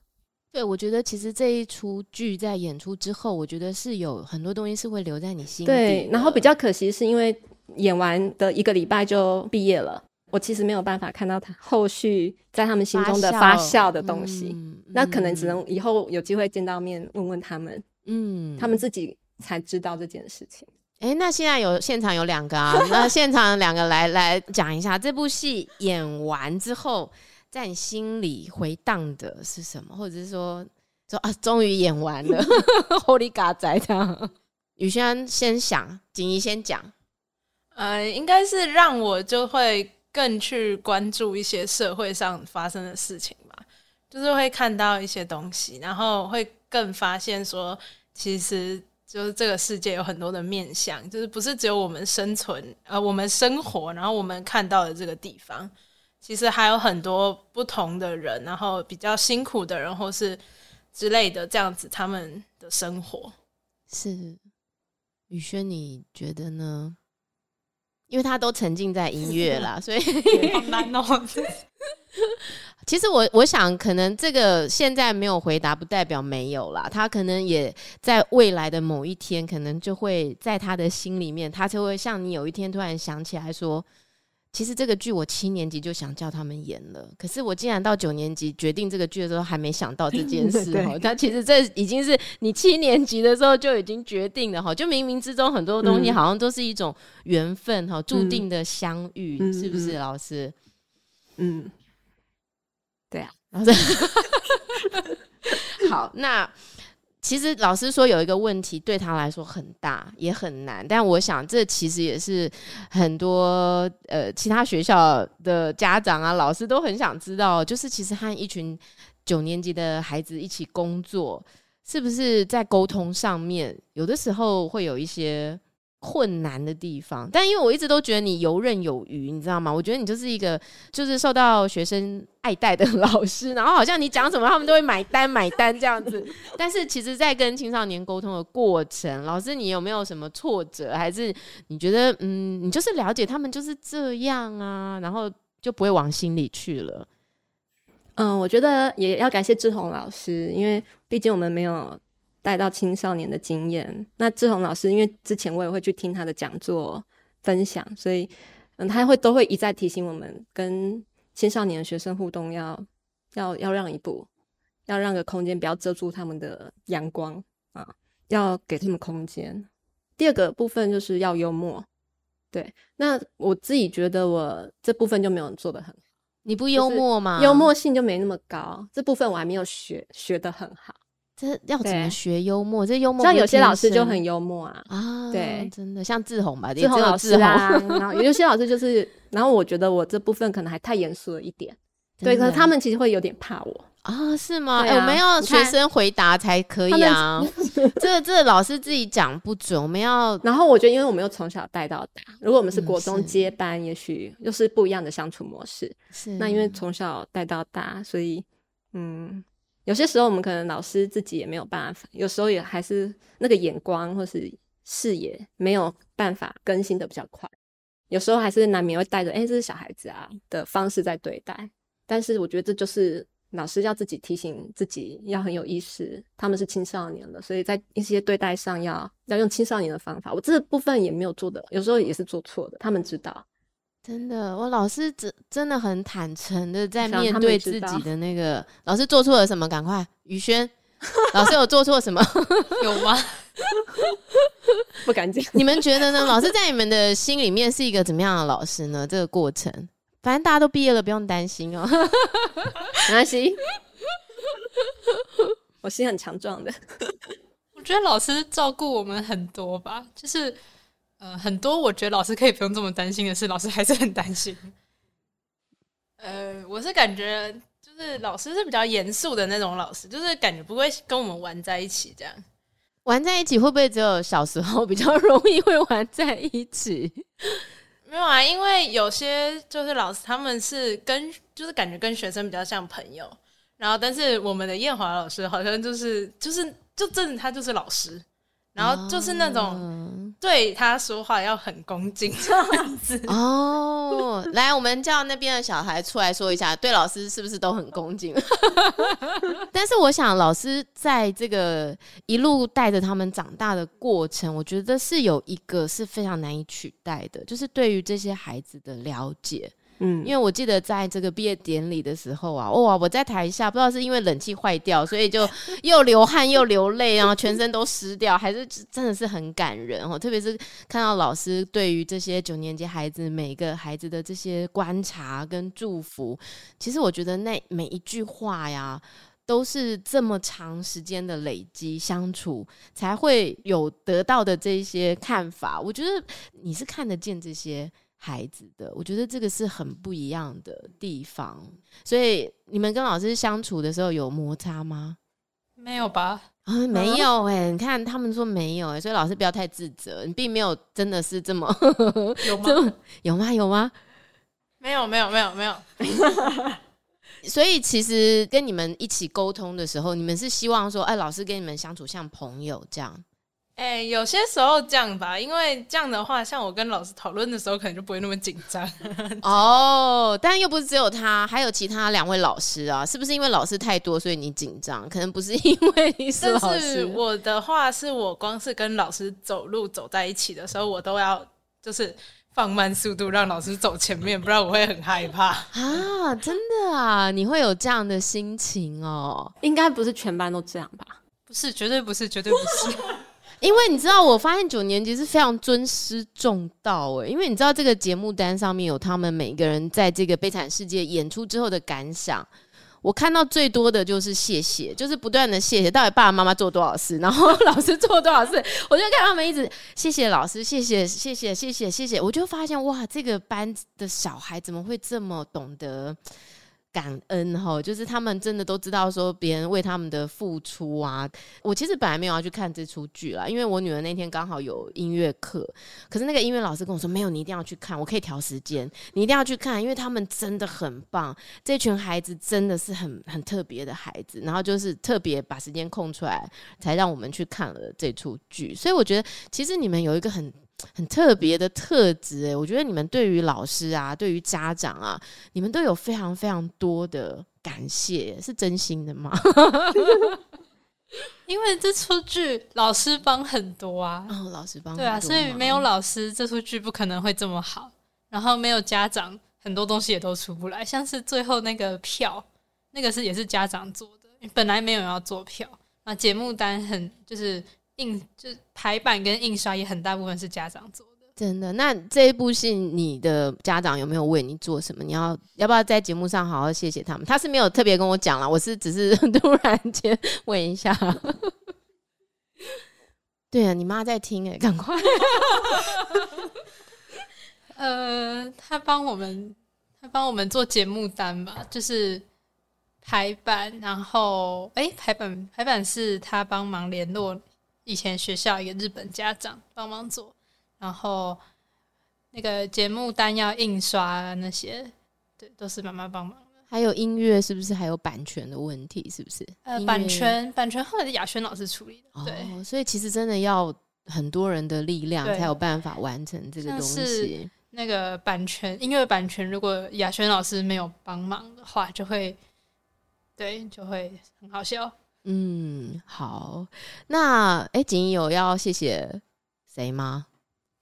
S3: 对，我觉得其实这一出剧在演出之后，我觉得是有很多东西是会留在你心里。
S1: 对，然后比较可惜是因为演完的一个礼拜就毕业了。我其实没有办法看到他后续在他们心中的发酵的东西。
S3: 嗯、
S1: 那可能只能以后有机会见到面问问他们，
S3: 嗯，
S1: 他们自己才知道这件事情。
S3: 哎、欸，那现在有现场有两个啊，那现场两个来来讲一下这部戏演完之后，在你心里回荡的是什么，或者是说说啊，终于演完了，Holy God 在这样。宇轩先想，锦怡先讲。
S2: 呃，应该是让我就会更去关注一些社会上发生的事情吧，就是会看到一些东西，然后会更发现说，其实。就是这个世界有很多的面向，就是不是只有我们生存，呃，我们生活，然后我们看到的这个地方，其实还有很多不同的人，然后比较辛苦的人，或是之类的这样子，他们的生活。
S3: 是，宇轩，你觉得呢？因为他都沉浸在音乐啦，所以
S4: 好难哦。
S3: 其实我我想，可能这个现在没有回答，不代表没有啦。他可能也在未来的某一天，可能就会在他的心里面，他就会像你有一天突然想起来说，其实这个剧我七年级就想叫他们演了，可是我竟然到九年级决定这个剧的时候还没想到这件事 哦。他其实这已经是你七年级的时候就已经决定了哈，就冥冥之中很多东西好像都是一种缘分哈，注定的相遇，嗯、是不是老师？
S1: 嗯。对啊，
S3: 然后 好，那其实老师说有一个问题对他来说很大也很难，但我想这其实也是很多呃其他学校的家长啊老师都很想知道，就是其实和一群九年级的孩子一起工作，是不是在沟通上面有的时候会有一些。困难的地方，但因为我一直都觉得你游刃有余，你知道吗？我觉得你就是一个就是受到学生爱戴的老师，然后好像你讲什么他们都会买单买单这样子。但是其实，在跟青少年沟通的过程，老师你有没有什么挫折？还是你觉得嗯，你就是了解他们就是这样啊，然后就不会往心里去了？
S1: 嗯，我觉得也要感谢志宏老师，因为毕竟我们没有。带到青少年的经验，那志宏老师，因为之前我也会去听他的讲座分享，所以嗯，他会都会一再提醒我们，跟青少年的学生互动要要要让一步，要让个空间，不要遮住他们的阳光啊，要给他们空间。第二个部分就是要幽默，对，那我自己觉得我这部分就没有做的很好，
S3: 你不幽默吗？
S1: 幽默性就没那么高，这部分我还没有学学的很好。
S3: 这要怎么学幽默？这幽默
S1: 像有些老师就很幽默啊
S3: 啊！
S1: 对，
S3: 真的像志宏吧，
S1: 志宏老师啊，然后有些老师就是，然后我觉得我这部分可能还太严肃了一点，对，可是他们其实会有点怕我
S3: 啊？是吗？哎，我们要学生回答才可以啊。这个这老师自己讲不准，我们要。
S1: 然后我觉得，因为我们又从小带到大，如果我们是国中接班，也许又是不一样的相处模式。
S3: 是，
S1: 那因为从小带到大，所以嗯。有些时候我们可能老师自己也没有办法，有时候也还是那个眼光或是视野没有办法更新的比较快，有时候还是难免会带着“哎、欸，这是小孩子啊”的方式在对待。但是我觉得这就是老师要自己提醒自己，要很有意识，他们是青少年了，所以在一些对待上要要用青少年的方法。我这部分也没有做的，有时候也是做错的，他们知道。
S3: 真的，我老师真真的很坦诚的在面对自己的那个老师做错了什么？赶快，宇轩，老师有做错什么？
S4: 有吗？
S1: 不敢讲。
S3: 你们觉得呢？老师在你们的心里面是一个怎么样的老师呢？这个过程，反正大家都毕业了，不用担心哦。
S1: 没关系，我心很强壮的。
S4: 我觉得老师照顾我们很多吧，就是。呃，很多我觉得老师可以不用这么担心的事，老师还是很担心。
S2: 呃，我是感觉就是老师是比较严肃的那种老师，就是感觉不会跟我们玩在一起这样。
S3: 玩在一起会不会只有小时候比较容易会玩在一起？
S2: 没有啊，因为有些就是老师他们是跟就是感觉跟学生比较像朋友，然后但是我们的艳华老师好像就是就是就真的他就是老师。然后就是那种对他说话要很恭敬 这样子
S3: 哦。来，我们叫那边的小孩出来说一下，对老师是不是都很恭敬？但是我想，老师在这个一路带着他们长大的过程，我觉得是有一个是非常难以取代的，就是对于这些孩子的了解。嗯，因为我记得在这个毕业典礼的时候啊，哇，我在台下不知道是因为冷气坏掉，所以就 又流汗又流泪，然后全身都湿掉，还是真的是很感人哦。特别是看到老师对于这些九年级孩子每个孩子的这些观察跟祝福，其实我觉得那每一句话呀，都是这么长时间的累积相处才会有得到的这些看法。我觉得你是看得见这些。孩子的，我觉得这个是很不一样的地方。所以你们跟老师相处的时候有摩擦吗？
S4: 没有吧？
S3: 啊，没有哎、欸。你看他们说没有哎、欸，所以老师不要太自责，你并没有真的是这么
S2: 有 吗？
S3: 有吗？有吗？
S2: 没有，没有，没有，没有。
S3: 所以其实跟你们一起沟通的时候，你们是希望说，哎，老师跟你们相处像朋友这样。
S2: 哎、欸，有些时候这样吧，因为这样的话，像我跟老师讨论的时候，可能就不会那么紧张。
S3: 哦，但又不是只有他，还有其他两位老师啊，是不是因为老师太多，所以你紧张？可能不是因为你是老师。
S2: 是我的话，是我光是跟老师走路走在一起的时候，我都要就是放慢速度，让老师走前面，不然我会很害怕
S3: 啊！真的啊，你会有这样的心情哦？
S1: 应该不是全班都这样吧？
S4: 不是，绝对不是，绝对不是。
S3: 因为你知道，我发现九年级是非常尊师重道诶。因为你知道，这个节目单上面有他们每个人在这个《悲惨世界》演出之后的感想。我看到最多的就是谢谢，就是不断的谢谢，到底爸爸妈妈做多少事，然后老师做多少事，我就看他们一直谢谢老师，谢谢谢谢谢谢谢谢，我就发现哇，这个班的小孩怎么会这么懂得？感恩哈，就是他们真的都知道说别人为他们的付出啊。我其实本来没有要去看这出剧啦，因为我女儿那天刚好有音乐课，可是那个音乐老师跟我说，没有，你一定要去看，我可以调时间，你一定要去看，因为他们真的很棒，这群孩子真的是很很特别的孩子，然后就是特别把时间空出来，才让我们去看了这出剧。所以我觉得，其实你们有一个很。很特别的特质诶，我觉得你们对于老师啊，对于家长啊，你们都有非常非常多的感谢，是真心的吗？
S4: 因为这出剧老师帮很多啊，
S3: 哦，老师帮
S4: 对啊，所以没有老师，这出剧不可能会这么好。然后没有家长，很多东西也都出不来，像是最后那个票，那个是也是家长做的，本来没有人要做票，啊节目单很就是。印就排版跟印刷也很大部分是家长做的，
S3: 真的。那这一部戏，你的家长有没有为你做什么？你要要不要在节目上好好谢谢他们？他是没有特别跟我讲了，我是只是 突然间问一下。对啊，你妈在听哎，赶快。
S4: 呃，他帮我们，他帮我们做节目单吧，就是排版，然后哎、欸，排版排版是他帮忙联络。以前学校一个日本家长帮忙做，然后那个节目单要印刷那些，对，都是妈妈帮忙的。
S3: 还有音乐是不是还有版权的问题？是不是？
S4: 呃，版权版权后来是雅轩老师处理的。对，
S3: 哦，所以其实真的要很多人的力量才有办法完成这个东西。
S4: 那个版权音乐版权，如果雅轩老师没有帮忙的话，就会对，就会很好笑。
S3: 嗯，好，那哎，锦怡有要谢谢谁吗？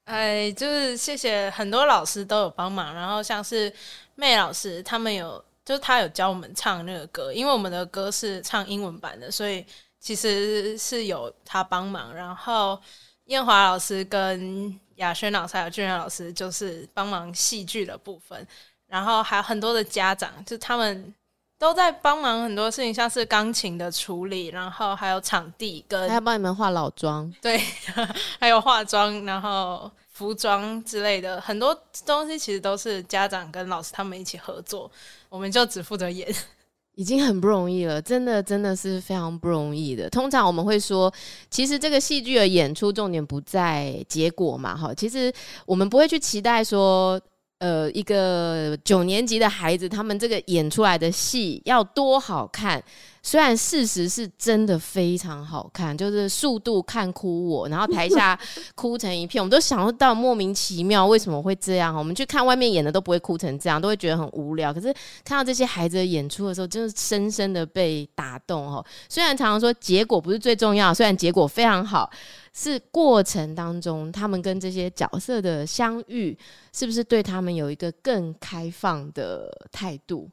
S2: 哎，就是谢谢很多老师都有帮忙，然后像是妹老师，他们有，就是他有教我们唱那个歌，因为我们的歌是唱英文版的，所以其实是有他帮忙。然后燕华老师跟雅轩老师还有俊然老师，就是帮忙戏剧的部分，然后还有很多的家长，就他们。都在帮忙很多事情，像是钢琴的处理，然后还有场地跟
S3: 还要帮你们化老妆，
S2: 对，还有化妆，然后服装之类的很多东西，其实都是家长跟老师他们一起合作，我们就只负责演，
S3: 已经很不容易了，真的真的是非常不容易的。通常我们会说，其实这个戏剧的演出重点不在结果嘛，哈，其实我们不会去期待说。呃，一个九年级的孩子，他们这个演出来的戏要多好看，虽然事实是真的非常好看，就是速度看哭我，然后台下 哭成一片，我们都想不到莫名其妙为什么会这样。我们去看外面演的都不会哭成这样，都会觉得很无聊。可是看到这些孩子的演出的时候，真的深深的被打动哦。虽然常常说结果不是最重要，虽然结果非常好，是过程当中他们跟这些角色的相遇，是不是对他们有一个更开放的态度？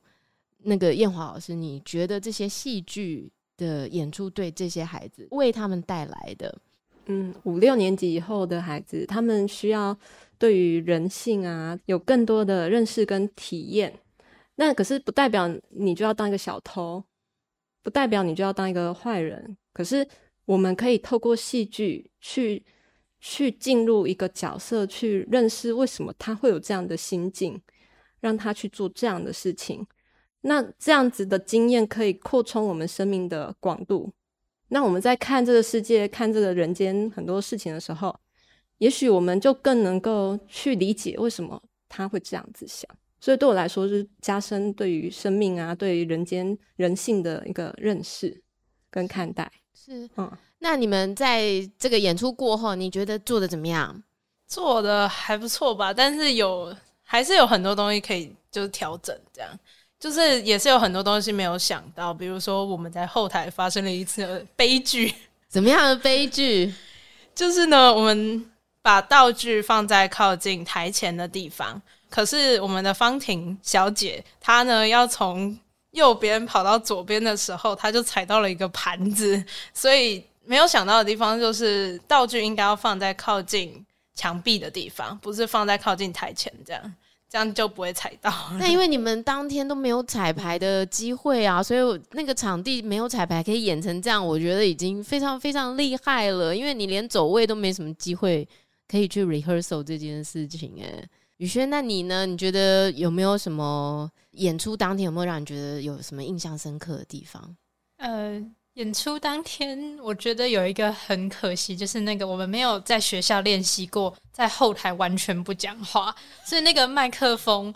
S3: 那个彦华老师，你觉得这些戏剧的演出对这些孩子为他们带来的，
S1: 嗯，五六年级以后的孩子，他们需要对于人性啊有更多的认识跟体验。那可是不代表你就要当一个小偷，不代表你就要当一个坏人。可是我们可以透过戏剧去去进入一个角色，去认识为什么他会有这样的心境，让他去做这样的事情。那这样子的经验可以扩充我们生命的广度。那我们在看这个世界、看这个人间很多事情的时候，也许我们就更能够去理解为什么他会这样子想。所以对我来说，是加深对于生命啊、对于人间人性的一个认识跟看待。
S3: 是，嗯。那你们在这个演出过后，你觉得做的怎么样？
S2: 做的还不错吧，但是有还是有很多东西可以就是调整这样。就是也是有很多东西没有想到，比如说我们在后台发生了一次悲剧。
S3: 怎么样的悲剧？
S2: 就是呢，我们把道具放在靠近台前的地方，可是我们的方婷小姐她呢要从右边跑到左边的时候，她就踩到了一个盘子，所以没有想到的地方就是道具应该要放在靠近墙壁的地方，不是放在靠近台前这样。这样就不会踩到。
S3: 那因为你们当天都没有彩排的机会啊，所以那个场地没有彩排可以演成这样，我觉得已经非常非常厉害了。因为你连走位都没什么机会可以去 rehearsal 这件事情。哎，宇轩，那你呢？你觉得有没有什么演出当天有没有让你觉得有什么印象深刻的地方？
S4: 呃。演出当天，我觉得有一个很可惜，就是那个我们没有在学校练习过，在后台完全不讲话，所以那个麦克风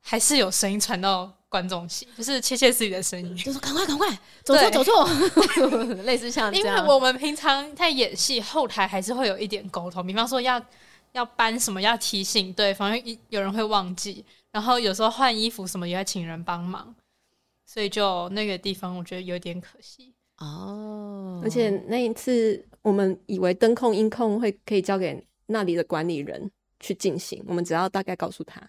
S4: 还是有声音传到观众席，就是窃窃私语的声音，
S3: 就说赶快赶快走错走错，类似像这样。
S4: 因为我们平常在演戏，后台还是会有一点沟通，比方说要要搬什么，要提醒对方，有人会忘记，然后有时候换衣服什么也要请人帮忙，所以就那个地方我觉得有点可惜。
S3: 哦，oh.
S1: 而且那一次我们以为灯控、音控会可以交给那里的管理人去进行，我们只要大概告诉他，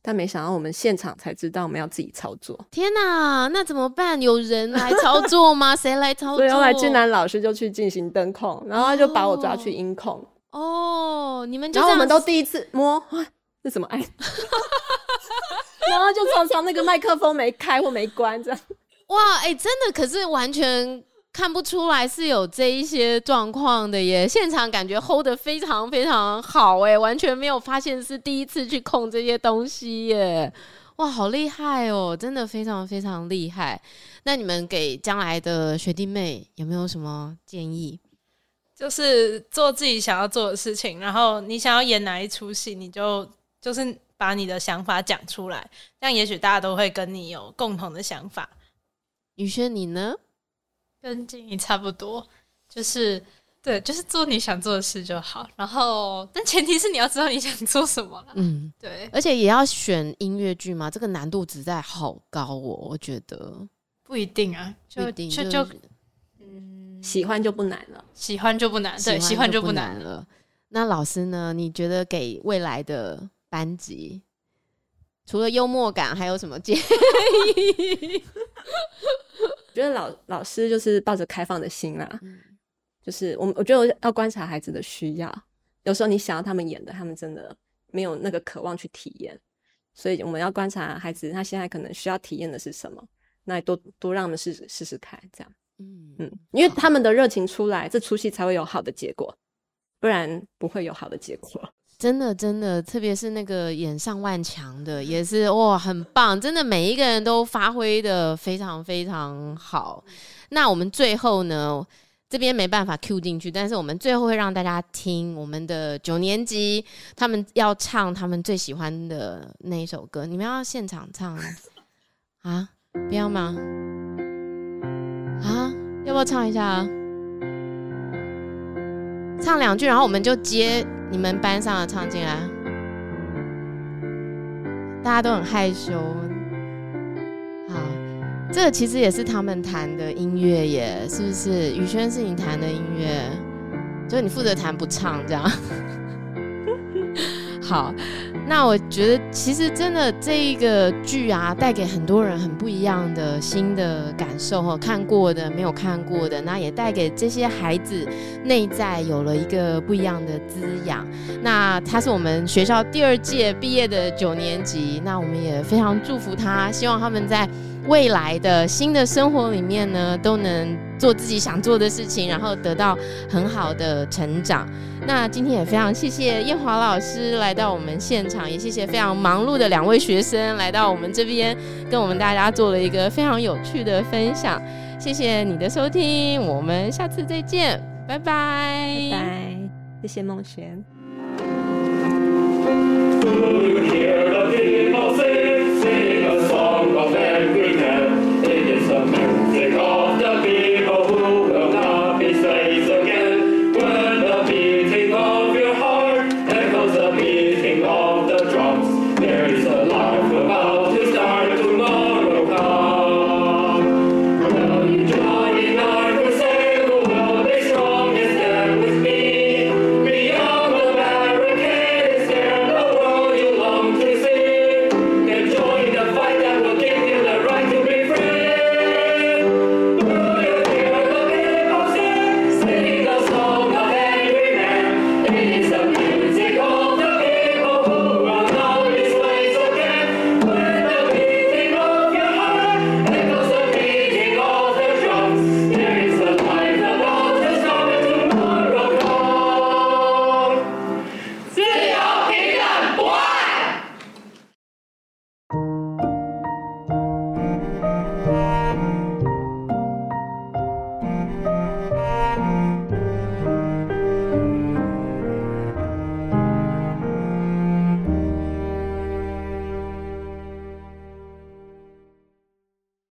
S1: 但没想到我们现场才知道我们要自己操作。
S3: 天哪，那怎么办？有人来操作吗？谁来操作？
S1: 所以后来俊男老师就去进行灯控，然后他就把我抓去音控。
S3: 哦，oh. 你们就
S1: 然后我们都第一次摸，哇，是什么按？然后就常常那个麦克风没开或没关这样。
S3: 哇，哎、欸，真的，可是完全。看不出来是有这一些状况的耶，现场感觉 hold 的非常非常好哎，完全没有发现是第一次去控这些东西耶，哇，好厉害哦，真的非常非常厉害。那你们给将来的学弟妹有没有什么建议？
S2: 就是做自己想要做的事情，然后你想要演哪一出戏，你就就是把你的想法讲出来，这样也许大家都会跟你有共同的想法。
S3: 宇轩，你呢？
S4: 跟静怡差不多，就是对，就是做你想做的事就好。然后，但前提是你要知道你想做什么。嗯，对，
S3: 而且也要选音乐剧嘛，这个难度实在好高哦，我觉得
S4: 不一定啊，就
S3: 定就，
S4: 就
S1: 嗯，喜欢就不难了，
S4: 喜欢就不难，对，喜欢就不难了。
S3: 那老师呢？你觉得给未来的班级，除了幽默感，还有什么建议？
S1: 我觉得老老师就是抱着开放的心啦，嗯、就是我我觉得我要观察孩子的需要，有时候你想要他们演的，他们真的没有那个渴望去体验，所以我们要观察孩子他现在可能需要体验的是什么，那多多让他们试试试试看，这样，嗯。嗯，因为他们的热情出来，好这出戏才会有好的结果，不然不会有好的结果。
S3: 真的，真的，特别是那个演上万强的，也是哇，很棒！真的，每一个人都发挥的非常非常好。那我们最后呢，这边没办法 cue 进去，但是我们最后会让大家听我们的九年级他们要唱他们最喜欢的那一首歌。你们要现场唱啊？不要吗？啊？要不要唱一下？唱两句，然后我们就接你们班上的唱进来。大家都很害羞。好，这个其实也是他们弹的音乐耶，是不是？宇轩是你弹的音乐，就你负责弹不唱这样。好。那我觉得，其实真的这一个剧啊，带给很多人很不一样的新的感受哈。看过的，没有看过的，那也带给这些孩子内在有了一个不一样的滋养。那他是我们学校第二届毕业的九年级，那我们也非常祝福他，希望他们在未来的新的生活里面呢，都能做自己想做的事情，然后得到很好的成长。那今天也非常谢谢彦华老师来到我们现场，也谢谢非常忙碌的两位学生来到我们这边，跟我们大家做了一个非常有趣的分享。谢谢你的收听，我们下次再见，拜拜，
S1: 拜拜，谢谢梦璇。Music